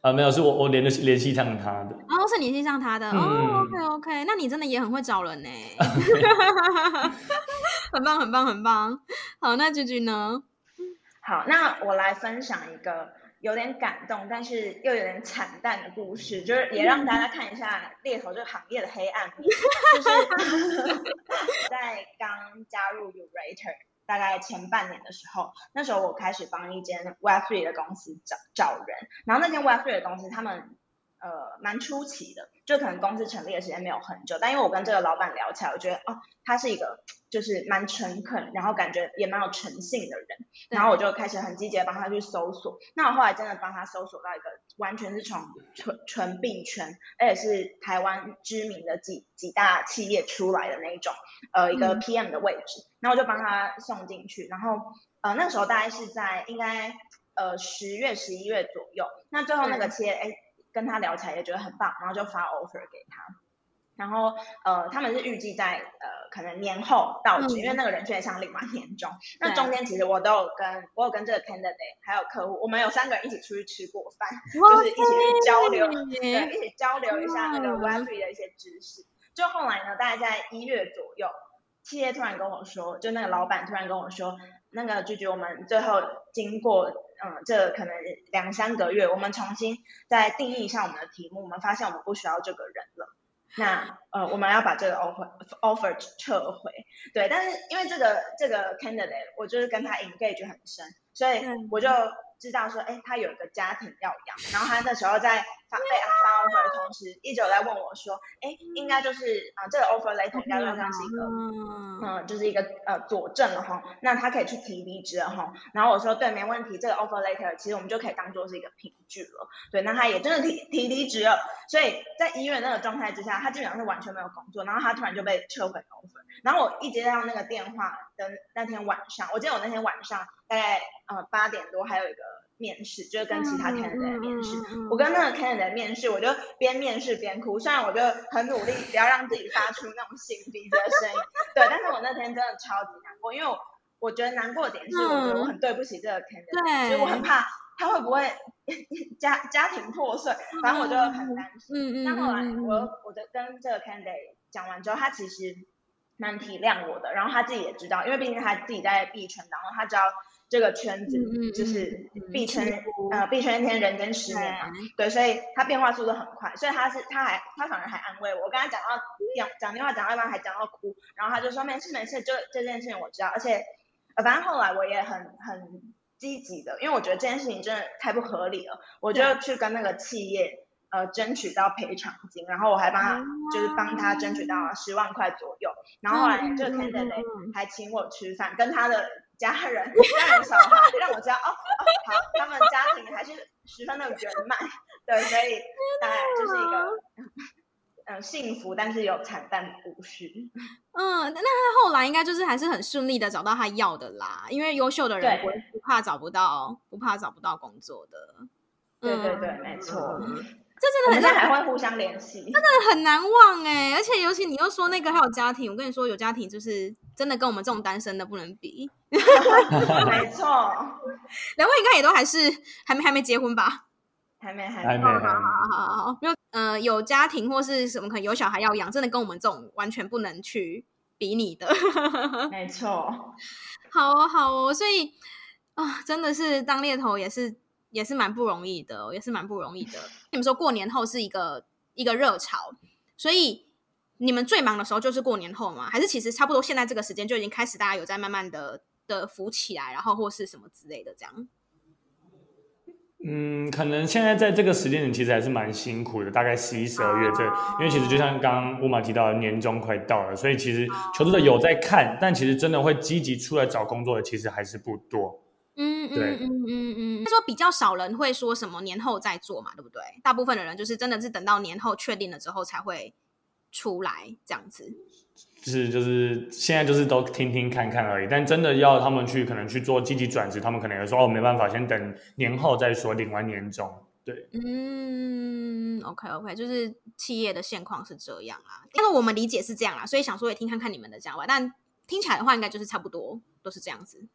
Speaker 3: 啊，没有，是我我联系联系上他的。
Speaker 2: 哦，是联系上他的。嗯、哦，OK OK，那你真的也很会找人呢，很棒很棒很棒。好，那菊菊呢？
Speaker 1: 好，那我来分享一个有点感动，但是又有点惨淡的故事，就是也让大家看一下猎头这个行业的黑暗。就是 在刚加入 urater 大概前半年的时候，那时候我开始帮一间 Web3 的公司找找人，然后那间 Web3 的公司他们呃蛮出奇的，就可能公司成立的时间没有很久，但因为我跟这个老板聊起来，我觉得哦，他是一个。就是蛮诚恳，然后感觉也蛮有诚信的人，然后我就开始很积极的帮他去搜索。那我后来真的帮他搜索到一个完全是从纯纯币圈，而且是台湾知名的几几大企业出来的那一种，呃，一个 PM 的位置。然后我就帮他送进去，然后呃那时候大概是在应该呃十月十一月左右。那最后那个企业哎跟他聊起来也觉得很棒，然后就发 offer 给他。然后，呃，他们是预计在呃可能年后到职，嗯、因为那个人确实想领完年终。那中间其实我都有跟我有跟这个 candidate 还有客户，我们有三个人一起出去吃过饭，就是一起去交流，对，一起交流一下那个 Web3 的一些知识。嗯、就后来呢，大概在一月左右，企业突然跟我说，就那个老板突然跟我说，那个拒绝我们最后经过嗯这可能两三个月，我们重新再定义一下我们的题目，我们发现我们不需要这个人了。那呃，我们要把这个 offer offer 撤回，对，但是因为这个这个 candidate，我就是跟他 engage 很深，所以我就知道说，哎，他有一个家庭要养，然后他那时候在发被发 offer 的同时，一直有在问我说，哎，应该就是啊、呃，这个 offer letter 应该算是一个，嗯、呃，就是一个呃佐证了哈，那他可以去提离职了哈，然后我说对，没问题，这个 offer letter 其实我们就可以当做是一个凭据了，对，那他也真的提提离职了，所以在医院那个状态之下，他基本上是完全没有工作，然后他突然就被撤回 offer，然后我一接到那个电话的那天晚上，我记得我那天晚上大概呃八点多还有一个。面试就是跟其他 candidate 面试，我跟那个 candidate 面试，我就边面试边哭，虽然我就很努力不要让自己发出那种擤鼻子的声音，对，但是我那天真的超级难过，因为我我觉得难过的点是，我觉得我很对不起这个 candidate，所以我很怕他会不会家家庭破碎，反正我就很担心。嗯嗯。但后来我我就跟这个 candidate 讲完之后，他其实蛮体谅我的，然后他自己也知道，因为毕竟他自己在币圈当中，他知道。这个圈子就是币圈，呃，币圈一天人间十年嘛，对，所以他变化速度很快，所以他是他还他反而还安慰我，我跟他讲到讲讲电话讲到一半还讲到哭，然后他就说没事没事，就这件事情我知道，而且呃反正后来我也很很积极的，因为我觉得这件事情真的太不合理了，我就去跟那个企业呃争取到赔偿金，然后我还帮他就是帮他争取到十万块左右，然后后来这个 candidate 还请我吃饭，跟他的。家人、家人、小孩，让我知道哦哦，好，他们家庭还是十分的圆满，对，所以大概就是一个 嗯、呃、幸福但是有惨淡的故事。
Speaker 2: 嗯，那他后来应该就是还是很顺利的找到他要的啦，因为优秀的人不不怕找不到，不怕找不到工作的。
Speaker 1: 对对对，嗯、没错。嗯
Speaker 2: 这真的很
Speaker 1: 还会互相联系，
Speaker 2: 真的很难忘哎！而且尤其你又说那个还有家庭，我跟你说有家庭就是真的跟我们这种单身的不能比。
Speaker 1: 没错，
Speaker 2: 两位应该也都还是还没还没结婚吧？
Speaker 1: 还没还
Speaker 3: 没
Speaker 2: 好好好好好，没有呃有家庭或是什么可能有小孩要养，真的跟我们这种完全不能去比拟的。
Speaker 1: 没错，
Speaker 2: 好哦好哦，所以啊真的是当猎头也是。也是蛮不容易的，也是蛮不容易的。你们说过年后是一个一个热潮，所以你们最忙的时候就是过年后吗？还是其实差不多现在这个时间就已经开始，大家有在慢慢的的浮起来，然后或是什么之类的这样？
Speaker 3: 嗯，可能现在在这个时间点其实还是蛮辛苦的，大概十一、十二月这，因为其实就像刚刚乌马提到的，年终快到了，所以其实求职者有在看，但其实真的会积极出来找工作的其实还是不多。
Speaker 2: 嗯，对，嗯嗯嗯嗯，他说比较少人会说什么年后再做嘛，对不对？大部分的人就是真的是等到年后确定了之后才会出来这样子。
Speaker 3: 就是就是现在就是都听听看看而已，但真的要他们去可能去做积极转职，他们可能也说哦没办法，先等年后再说，领完年终。对，
Speaker 2: 嗯，OK OK，就是企业的现况是这样啊，但是我们理解是这样啦，所以想说也听看看你们的讲法，但听起来的话应该就是差不多都是这样子。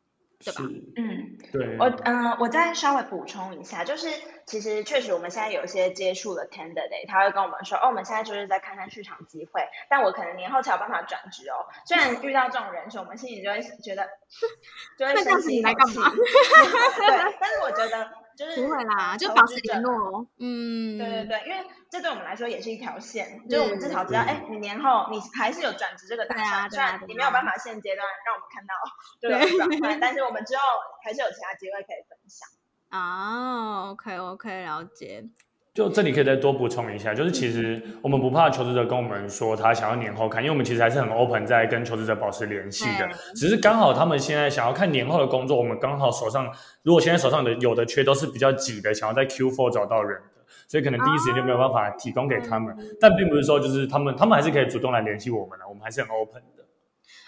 Speaker 2: 对吧？
Speaker 1: 嗯，
Speaker 3: 对，
Speaker 1: 我嗯、呃，我再稍微补充一下，就是其实确实我们现在有一些接触的 candidate，他会跟我们说，哦，我们现在就是在看看市场机会，但我可能年后才有办法转职哦。虽然遇到这种人时，我们心里就会觉得，就会生气，来干嘛？对，但是我觉得。就是
Speaker 2: 不会啦，就保持联络。嗯，
Speaker 1: 对对对，因为这对我们来说也是一条线，就是我们至少知道，哎，你年后你还是有转职这个打算，虽然你没有办法现阶段让我们看到 就有转换，但是我们之后还是有其他机会可以分享。
Speaker 2: 啊，OK OK，了解。
Speaker 3: 就这里可以再多补充一下，就是其实我们不怕求职者跟我们说他想要年后看，因为我们其实还是很 open 在跟求职者保持联系的。只是刚好他们现在想要看年后的工作，我们刚好手上如果现在手上的有的缺都是比较挤的，想要在 Q4 找到人的，所以可能第一时间就没有办法提供给他们。但并不是说就是他们他们还是可以主动来联系我们的，我们还是很 open 的。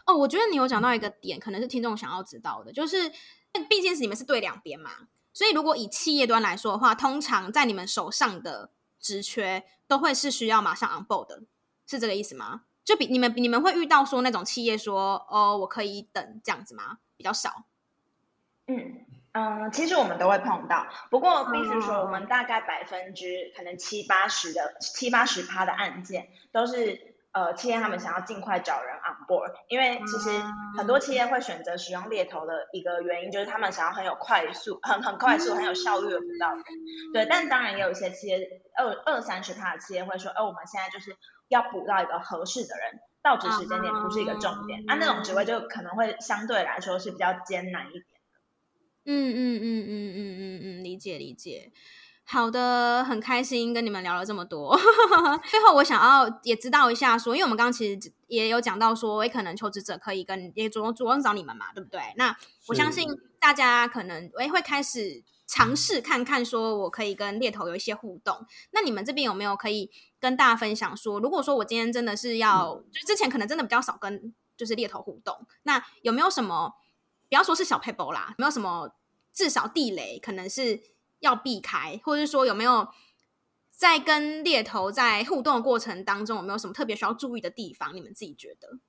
Speaker 2: 哦，我觉得你有讲到一个点，可能是听众想要知道的，就是毕竟是你们是对两边嘛。所以，如果以企业端来说的话，通常在你们手上的职缺都会是需要马上 on board 的，是这个意思吗？就比你们你们会遇到说那种企业说，哦，我可以等这样子吗？比较少。
Speaker 1: 嗯嗯，其实我们都会碰到，不过必须说，我们大概百分之可能七八十的七八十趴的案件都是。呃，企业他们想要尽快找人 on board，因为其实很多企业会选择使用猎头的一个原因，就是他们想要很有快速、很很快速、很有效率的补到人。对，但当然也有一些企业二二三十趴的企业会说，哦，我们现在就是要补到一个合适的人，到职时间点不是一个重点，啊，那种职位就可能会相对来说是比较艰难一点的。
Speaker 2: 嗯嗯嗯嗯嗯嗯嗯，理解理解。好的，很开心跟你们聊了这么多。最后，我想要也知道一下，说，因为我们刚刚其实也有讲到说，也可能求职者可以跟也主动主动找你们嘛，对不对？那我相信大家可能诶会开始尝试看看，说我可以跟猎头有一些互动。那你们这边有没有可以跟大家分享说，如果说我今天真的是要，嗯、就之前可能真的比较少跟就是猎头互动，那有没有什么不要说是小撇步啦，有没有什么至少地雷可能是？要避开，或者是说有没有在跟猎头在互动的过程当中，有没有什么特别需要注意的地方？你们自己觉得？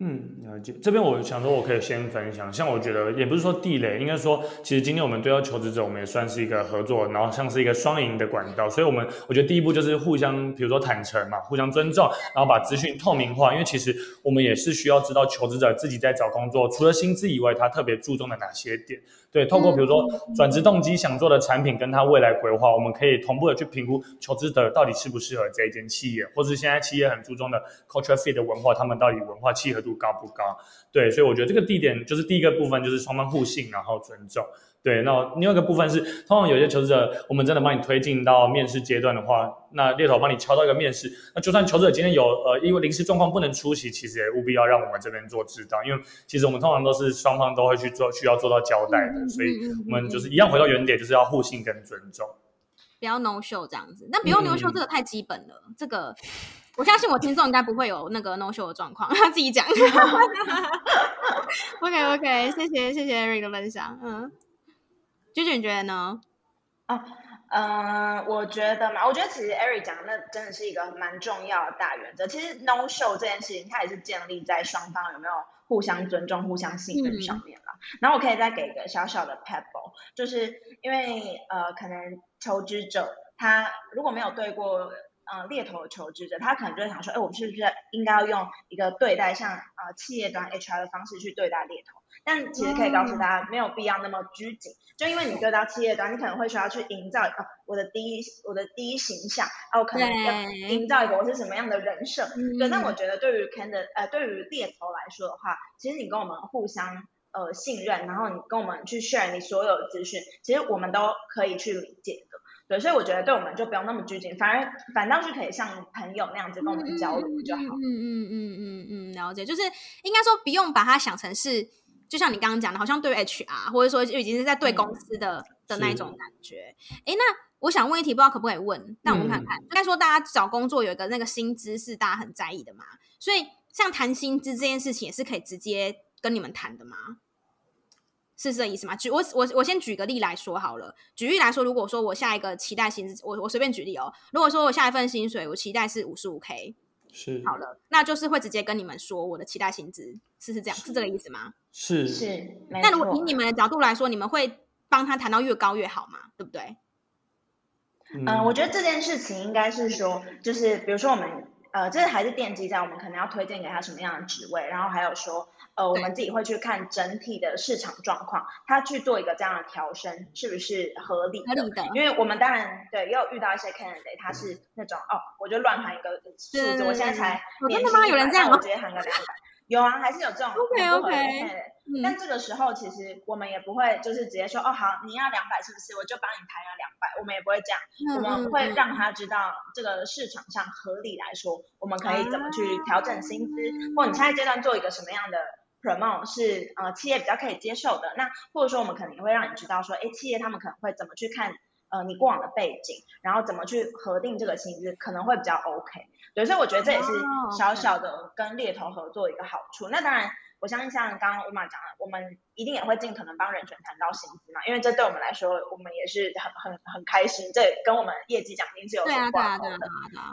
Speaker 3: 嗯，了解。这边我想说，我可以先分享。像我觉得，也不是说地雷，应该说，其实今天我们对到求职者，我们也算是一个合作，然后像是一个双赢的管道。所以，我们我觉得第一步就是互相，比如说坦诚嘛，互相尊重，然后把资讯透明化。因为其实我们也是需要知道求职者自己在找工作，除了薪资以外，他特别注重的哪些点。对，透过比如说转职动机、想做的产品跟他未来规划，我们可以同步的去评估求职者到底适不适合这一间企业，或是现在企业很注重的 culture fit 的文化，他们到底文化契合度高不高？对，所以我觉得这个地点就是第一个部分，就是双方互信，然后尊重。对，那另外一个部分是，通常有些求职者，我们真的帮你推进到面试阶段的话，那猎头帮你敲到一个面试，那就算求职者今天有呃因为临时状况不能出席，其实也务必要让我们这边做知道，因为其实我们通常都是双方都会去做需要做到交代的，所以我们就是一样回到原点，就是要互信跟尊重，
Speaker 2: 不要 no show 这样子。那不用 no show 这个太基本了，嗯、这个我相信我听众应该不会有那个 no show 的状况，他自己讲。OK OK，谢谢谢谢 Eric 的分享，嗯。娟娟，你觉得呢？
Speaker 1: 哦，嗯、呃，我觉得嘛，我觉得其实 Eric 讲的那真的是一个蛮重要的大原则。其实 no show 这件事情，它也是建立在双方有没有互相尊重、互相信任上面了。嗯、然后我可以再给一个小小的 pebble，就是因为呃，可能求职者他如果没有对过呃猎头的求职者，他可能就会想说，哎，我们是不是应该要用一个对待像呃企业端 HR 的方式去对待猎头？但其实可以告诉大家，没有必要那么拘谨。就因为你对到企业端，你可能会需要去营造呃，我的第一我的第一形象啊，我可能要营造一个我是什么样的人设。对，但我觉得对于 candidate 呃，对于猎头来说的话，其实你跟我们互相呃信任，然后你跟我们去 share 你所有的资讯，其实我们都可以去理解的。对，所以我觉得对我们就不用那么拘谨，反而反倒是可以像朋友那样子跟我们交流就好。嗯
Speaker 2: 嗯嗯嗯嗯，了解，就是应该说不用把它想成是。就像你刚刚讲的，好像对 HR，或者说就已经是在对公司的、嗯、的那种感觉。哎，那我想问一题，不知道可不可以问？那我们看看，应该、嗯、说大家找工作有一个那个薪资是大家很在意的嘛？所以像谈薪资这件事情，也是可以直接跟你们谈的吗？是这意思吗？举我我我先举个例来说好了。举例来说，如果说我下一个期待薪资，我我随便举例哦。如果说我下一份薪水，我期待是五十五 K，
Speaker 3: 是
Speaker 2: 好了，那就是会直接跟你们说我的期待薪资是是这样，是，是这个意思吗？
Speaker 3: 是
Speaker 1: 是。
Speaker 2: 那如果以你们的角度来说，你们会帮他谈到越高越好吗？对不对？
Speaker 1: 嗯、呃，我觉得这件事情应该是说，就是比如说我们。呃，这还是奠基在我们可能要推荐给他什么样的职位，然后还有说，呃，我们自己会去看整体的市场状况，他去做一个这样的调升是不是合理的？合理的。因为我们当然对也有遇到一些 candidate，他是那种哦，我就乱喊一个数字，我现在才年薪一百万，我直接喊个两百。有啊，还是有这种
Speaker 2: OK OK。
Speaker 1: 但这个时候其实我们也不会就是直接说哦好，你要两百是不是？我就帮你谈了两百，我们也不会这样，我们会让他知道这个市场上合理来说，我们可以怎么去调整薪资，或你下一阶段做一个什么样的 promote 是呃企业比较可以接受的。那或者说我们可能也会让你知道说，哎，企业他们可能会怎么去看呃你过往的背景，然后怎么去核定这个薪资可能会比较 OK。对，所以我觉得这也是小小的跟猎头合作一个好处。那当然，我相信像刚刚 Uma 讲的，我们一定也会尽可能帮人选谈到薪资嘛，因为这对我们来说，我们也是很很很开心，这跟我们业绩奖金是有挂钩的。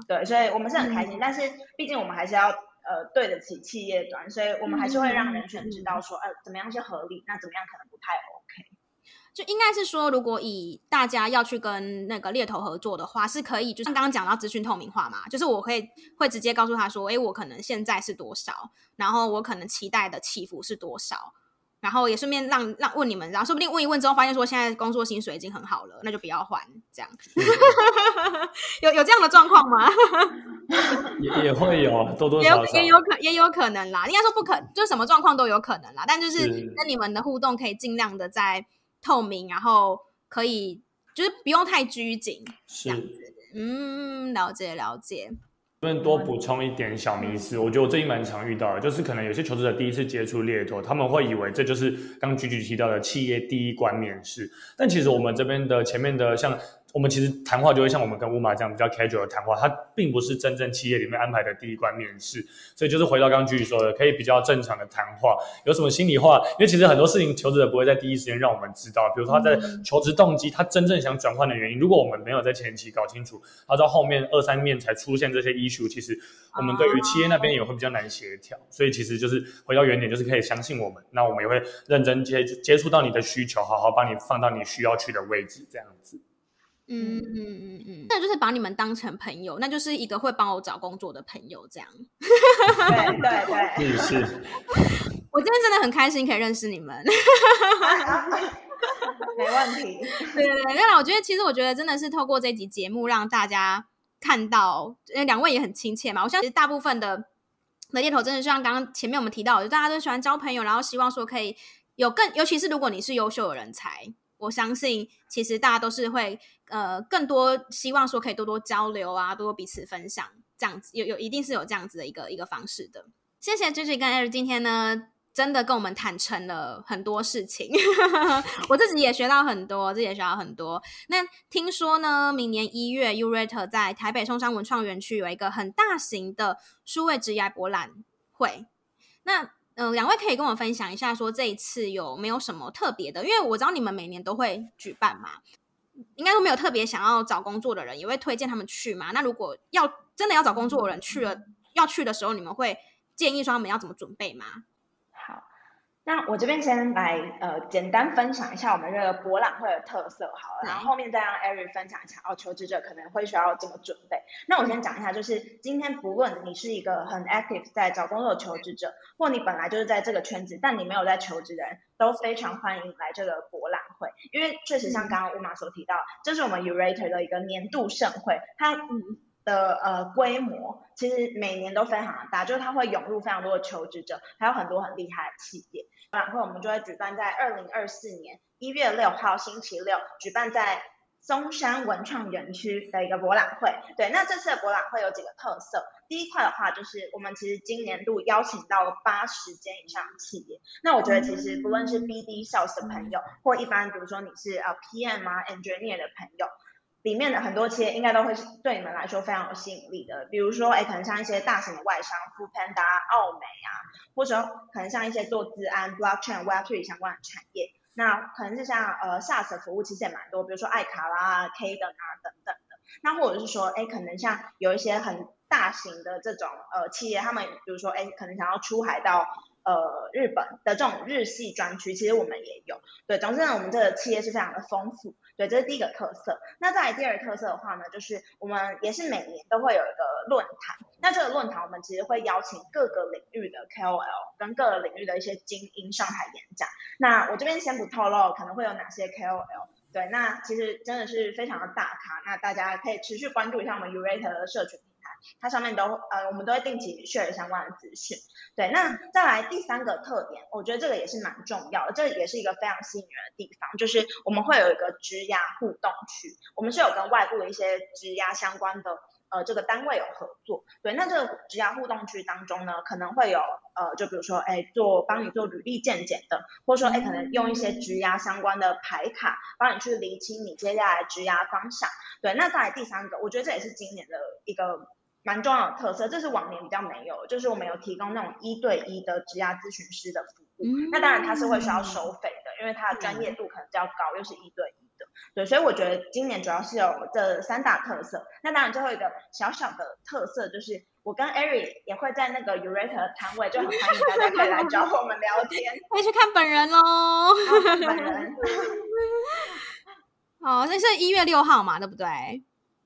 Speaker 1: 对，对，所以我们是很开心。嗯、但是毕竟我们还是要呃对得起企业端，所以我们还是会让人选知道说，呃，怎么样是合理，那怎么样可能不太 OK。
Speaker 2: 就应该是说，如果以大家要去跟那个猎头合作的话，是可以，就像刚刚讲到资讯透明化嘛，就是我会会直接告诉他说，哎，我可能现在是多少，然后我可能期待的起伏是多少，然后也顺便让让问你们，然后说不定问一问之后，发现说现在工作薪水已经很好了，那就不要换这样。有有这样的状况吗？
Speaker 3: 也也会有，多多少少
Speaker 2: 也有也有可也有可能啦。应该说不可，就什么状况都有可能啦。但就是跟你们的互动可以尽量的在。透明，然后可以就是不用太拘谨，
Speaker 3: 是，
Speaker 2: 嗯，了解了解。
Speaker 3: 这边多补充一点小迷思，我觉得我最近蛮常遇到的，就是可能有些求职者第一次接触猎头，他们会以为这就是刚刚举举提到的企业第一关面试，但其实我们这边的前面的像。我们其实谈话就会像我们跟乌马这样比较 casual 的谈话，它并不是真正企业里面安排的第一关面试，所以就是回到刚刚 Gigi 说的，可以比较正常的谈话，有什么心里话，因为其实很多事情求职者不会在第一时间让我们知道，比如说他在求职动机，他真正想转换的原因，如果我们没有在前期搞清楚，他到后面二三面才出现这些 issue，其实我们对于企业那边也会比较难协调，所以其实就是回到原点，就是可以相信我们，那我们也会认真接接触到你的需求，好好帮你放到你需要去的位置，这样子。
Speaker 2: 嗯嗯嗯嗯，那就是把你们当成朋友，那就是一个会帮我找工作的朋友，这样。
Speaker 1: 对对对，
Speaker 3: 是 是。
Speaker 2: 我今天真的很开心可以认识你们。
Speaker 1: 没问题。
Speaker 2: 对对对，那我觉得其实我觉得真的是透过这集节目让大家看到，因为，两位也很亲切嘛。我相信大部分的的猎头真的就像刚刚前面我们提到的，就大家都喜欢交朋友，然后希望说可以有更，尤其是如果你是优秀的人才。我相信，其实大家都是会，呃，更多希望说可以多多交流啊，多多彼此分享，这样子有有一定是有这样子的一个一个方式的。谢谢 Gigi 跟 Eric 今天呢，真的跟我们坦诚了很多事情，我自己也学到很多，自己也学到很多。那听说呢，明年一月 Urate 在台北松山文创园区有一个很大型的数位职涯博览会，那。嗯、两位可以跟我分享一下，说这一次有没有什么特别的？因为我知道你们每年都会举办嘛，应该都没有特别想要找工作的人，也会推荐他们去嘛。那如果要真的要找工作的人去了，要去的时候，你们会建议说他们要怎么准备吗？
Speaker 1: 那我这边先来呃简单分享一下我们这个博览会的特色好了，然后后面再让 Eric 分享一下哦，求职者可能会需要怎么准备。那我先讲一下，就是今天不论你是一个很 active 在找工作的求职者，或你本来就是在这个圈子，但你没有在求职的人，都非常欢迎来这个博览会，因为确实像刚刚 Uma 所提到，这是我们 Yourator 的一个年度盛会，它嗯。的呃规模其实每年都非常的大，就是它会涌入非常多的求职者，还有很多很厉害的企业。然后我们就会举办在二零二四年一月六号星期六，举办在松山文创园区的一个博览会。对，那这次的博览会有几个特色。第一块的话，就是我们其实今年度邀请到了八十间以上的企业。那我觉得其实不论是 BD Sales 的朋友，或一般比如说你是呃 PM 啊 Engineer 的朋友。里面的很多企业应该都会是对你们来说非常有吸引力的，比如说，哎，可能像一些大型的外商，Foodpanda、奥美啊，或者可能像一些做资安、Blockchain、Web3 相关的产业，那可能是像呃 SaaS 服务其实也蛮多，比如说艾卡拉、Kadence 啊等等的，那或者是说，哎，可能像有一些很大型的这种呃企业，他们比如说，哎，可能想要出海到。呃，日本的这种日系专区，其实我们也有。对，总之呢，我们这个企业是非常的丰富。对，这是第一个特色。那再来第二个特色的话呢，就是我们也是每年都会有一个论坛。那这个论坛，我们其实会邀请各个领域的 KOL 跟各个领域的一些精英上台演讲。那我这边先不透露可能会有哪些 KOL。对，那其实真的是非常的大咖。那大家可以持续关注一下我们 Yourator 的社群。它上面都呃，我们都会定期 share 相关的资讯。对，那再来第三个特点，我觉得这个也是蛮重要的，这也是一个非常吸引人的地方，就是我们会有一个质押互动区，我们是有跟外部的一些质押相关的呃这个单位有合作。对，那这个职涯互动区当中呢，可能会有呃，就比如说哎做帮你做履历健检的，或者说哎可能用一些职涯相关的牌卡帮你去厘清你接下来职涯方向。对，那再来第三个，我觉得这也是今年的一个。蛮重要的特色，这是往年比较没有，就是我们有提供那种一对一的职涯咨询师的服务。嗯、那当然它是会需要收费的，因为它的专业度可能比较高，又是一对一的。对，所以我觉得今年主要是有这三大特色。那当然最后一个小小的特色就是，我跟 Eric 也会在那个的摊位，就很欢迎大家可以来找我们聊天。
Speaker 2: 可 以去看本人喽。看本人。哦，那是一月六号嘛，对不对？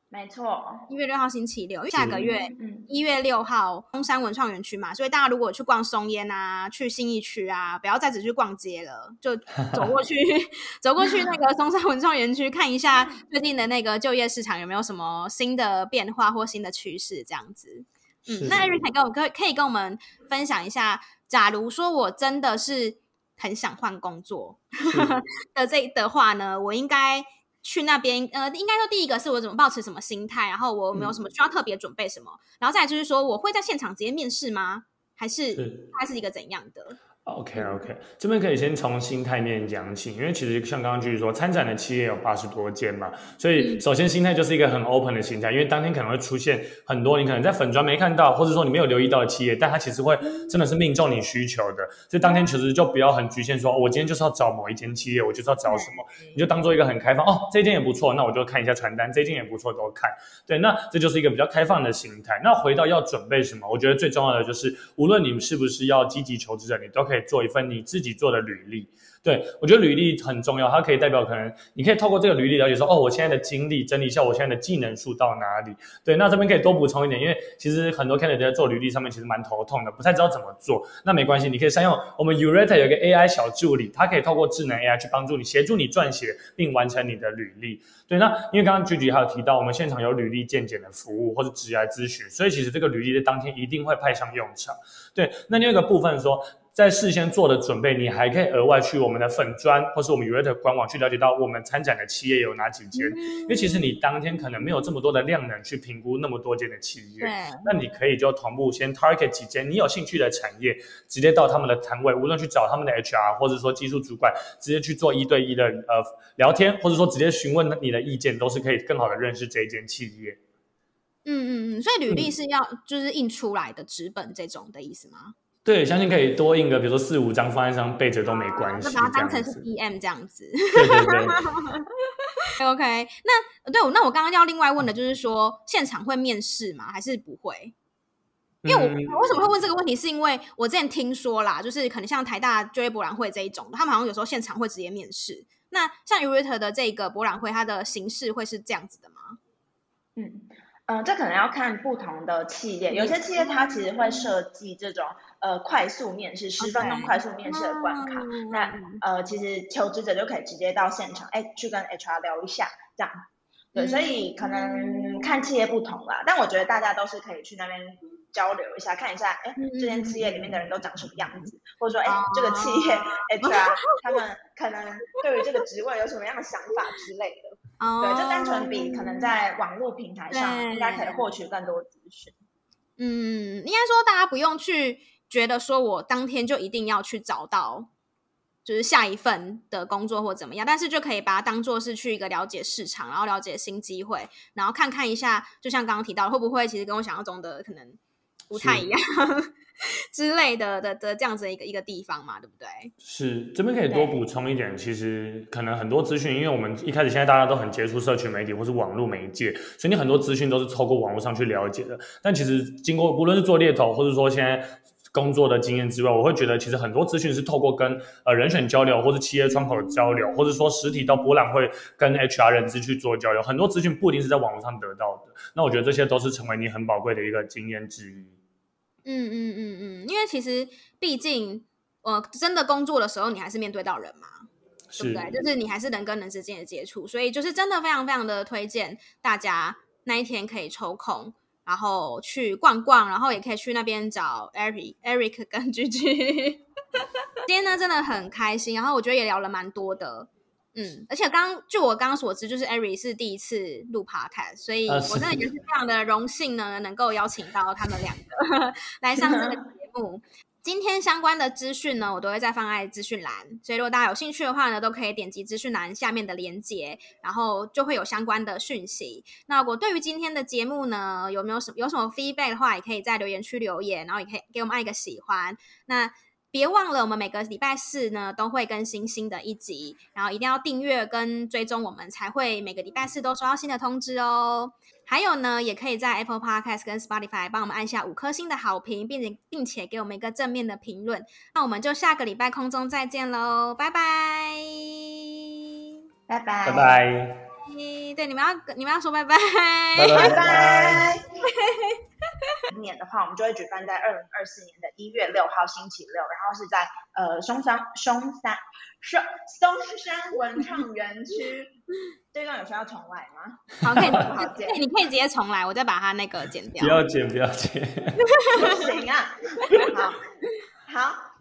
Speaker 1: 没错，
Speaker 2: 一月六号星期六，下个月一月六号松山文创园区嘛，所以大家如果去逛松烟啊，去信义区啊，不要再只去逛街了，就走过去，走过去那个松山文创园区看一下最近的那个就业市场有没有什么新的变化或新的趋势这样子。嗯，那 Eric 跟我可可以跟我们分享一下，假如说我真的是很想换工作 的这的话呢，我应该。去那边，呃，应该说第一个是我怎么保持什么心态，然后我有没有什么需要特别准备什么，嗯、然后再来就是说我会在现场直接面试吗？还是它是一个怎样的
Speaker 3: ？OK OK，这边可以先从心态面讲起，因为其实像刚刚就是说参展的企业有八十多间嘛，所以首先心态就是一个很 open 的心态，因为当天可能会出现很多你可能在粉砖没看到，或者说你没有留意到的企业，但它其实会真的是命中你需求的，所以当天其实就不要很局限说，我今天就是要找某一间企业，我就是要找什么，你就当做一个很开放哦，这间也不错，那我就看一下传单，这间也不错都看，对，那这就是一个比较开放的心态。那回到要准备什么，我觉得最重要的就是，无论你们是不是要积极求职者，你都可以可以做一份你。自己做的履历，对，我觉得履历很重要，它可以代表可能你可以透过这个履历了解说，哦，我现在的经历，整理一下我现在的技能数到哪里。对，那这边可以多补充一点，因为其实很多 candidate 在做履历上面其实蛮头痛的，不太知道怎么做。那没关系，你可以善用我们 Urate 有一个 AI 小助理，它可以透过智能 AI 去帮助你，协助你撰写并完成你的履历。对，那因为刚刚 Gigi 还有提到，我们现场有履历健检的服务或者职涯咨询，所以其实这个履历在当天一定会派上用场。对，那另外一个部分说。在事先做的准备，你还可以额外去我们的粉砖或是我们 Yourator 官网去了解到我们参展的企业有哪几间。因为其实你当天可能没有这么多的量能去评估那么多间的企业，那你可以就同步先 target 几间你有兴趣的产业，直接到他们的摊位，无论去找他们的 HR 或者说技术主管，直接去做一对一的呃聊天，或者说直接询问你的意见，都是可以更好的认识这一间企业。
Speaker 2: 嗯嗯嗯，所以履历是要就是印出来的纸本这种的意思吗？
Speaker 3: 对，相信可以多印个，比如说四五张放在上背着都没关系，
Speaker 2: 就把它当成是 DM 这样子。
Speaker 3: 对对对。
Speaker 2: OK，那对，那我刚刚要另外问的就是说，现场会面试吗？还是不会？因为我、嗯、我为什么会问这个问题，是因为我之前听说啦，就是可能像台大就业博览会这一种，他们好像有时候现场会直接面试。那像 Yourator 的这个博览会，它的形式会是这样子的吗？
Speaker 1: 嗯。嗯、呃，这可能要看不同的企业，有些企业它其实会设计这种呃快速面试，十分钟快速面试的关卡。Okay. 那呃，其实求职者就可以直接到现场，哎，去跟 HR 聊一下，这样。对，所以可能看企业不同啦，但我觉得大家都是可以去那边交流一下，看一下，哎，这间企业里面的人都长什么样子，或者说，哎，这个企业 HR 他们可能对于这个职位有什么样的想法之类的。Oh, 对，就单纯比可能在网络平台上应该可以获取更多资讯。
Speaker 2: 嗯，应该说大家不用去觉得说我当天就一定要去找到就是下一份的工作或怎么样，但是就可以把它当做是去一个了解市场，然后了解新机会，然后看看一下，就像刚刚提到，会不会其实跟我想象中的可能不太一样。之类的的的这样子一个一个地方嘛，对不对？
Speaker 3: 是这边可以多补充一点，其实可能很多资讯，因为我们一开始现在大家都很接触社群媒体或是网络媒介，所以你很多资讯都是透过网络上去了解的。但其实经过无论是做猎头，或者说现在工作的经验之外，我会觉得其实很多资讯是透过跟呃人选交流，或者企业窗口交流，或者说实体到博览会跟 HR 人资去做交流，很多资讯不一定是在网络上得到的。那我觉得这些都是成为你很宝贵的一个经验之一。
Speaker 2: 嗯嗯嗯嗯，因为其实毕竟，呃，真的工作的时候，你还是面对到人嘛，对不对？就是你还是人跟人之间的接触，所以就是真的非常非常的推荐大家那一天可以抽空，然后去逛逛，然后也可以去那边找 Eric、Eric 跟 Gigi。今天呢，真的很开心，然后我觉得也聊了蛮多的。嗯，而且刚据我刚刚所知，就是 Eric 是第一次录 Podcast，所以我真的也是非常的荣幸呢，能够邀请到他们两个 来上这个节目。今天相关的资讯呢，我都会再放在资讯栏，所以如果大家有兴趣的话呢，都可以点击资讯栏下面的链接，然后就会有相关的讯息。那我对于今天的节目呢，有没有什么有什么 feedback 的话，也可以在留言区留言，然后也可以给我们按一个喜欢。那别忘了，我们每个礼拜四呢都会更新新的一集，然后一定要订阅跟追踪我们，才会每个礼拜四都收到新的通知哦。还有呢，也可以在 Apple Podcast 跟 Spotify 帮我们按下五颗星的好评，并且并且给我们一个正面的评论。那我们就下个礼拜空中再见喽，拜拜，
Speaker 1: 拜拜，
Speaker 3: 拜拜。
Speaker 2: 对，你们要你们要说拜拜，
Speaker 3: 拜拜。拜拜
Speaker 1: 今年的话，我们就会举办在二零二四年的一月六号星期六，然后是在呃松山松山松松山文 创园区。这段有需要重来吗？
Speaker 2: 好，可以，好剪，你可以直接重来，我再把它那个剪掉。
Speaker 3: 不要剪，不要剪。
Speaker 1: 不行啊。好，好。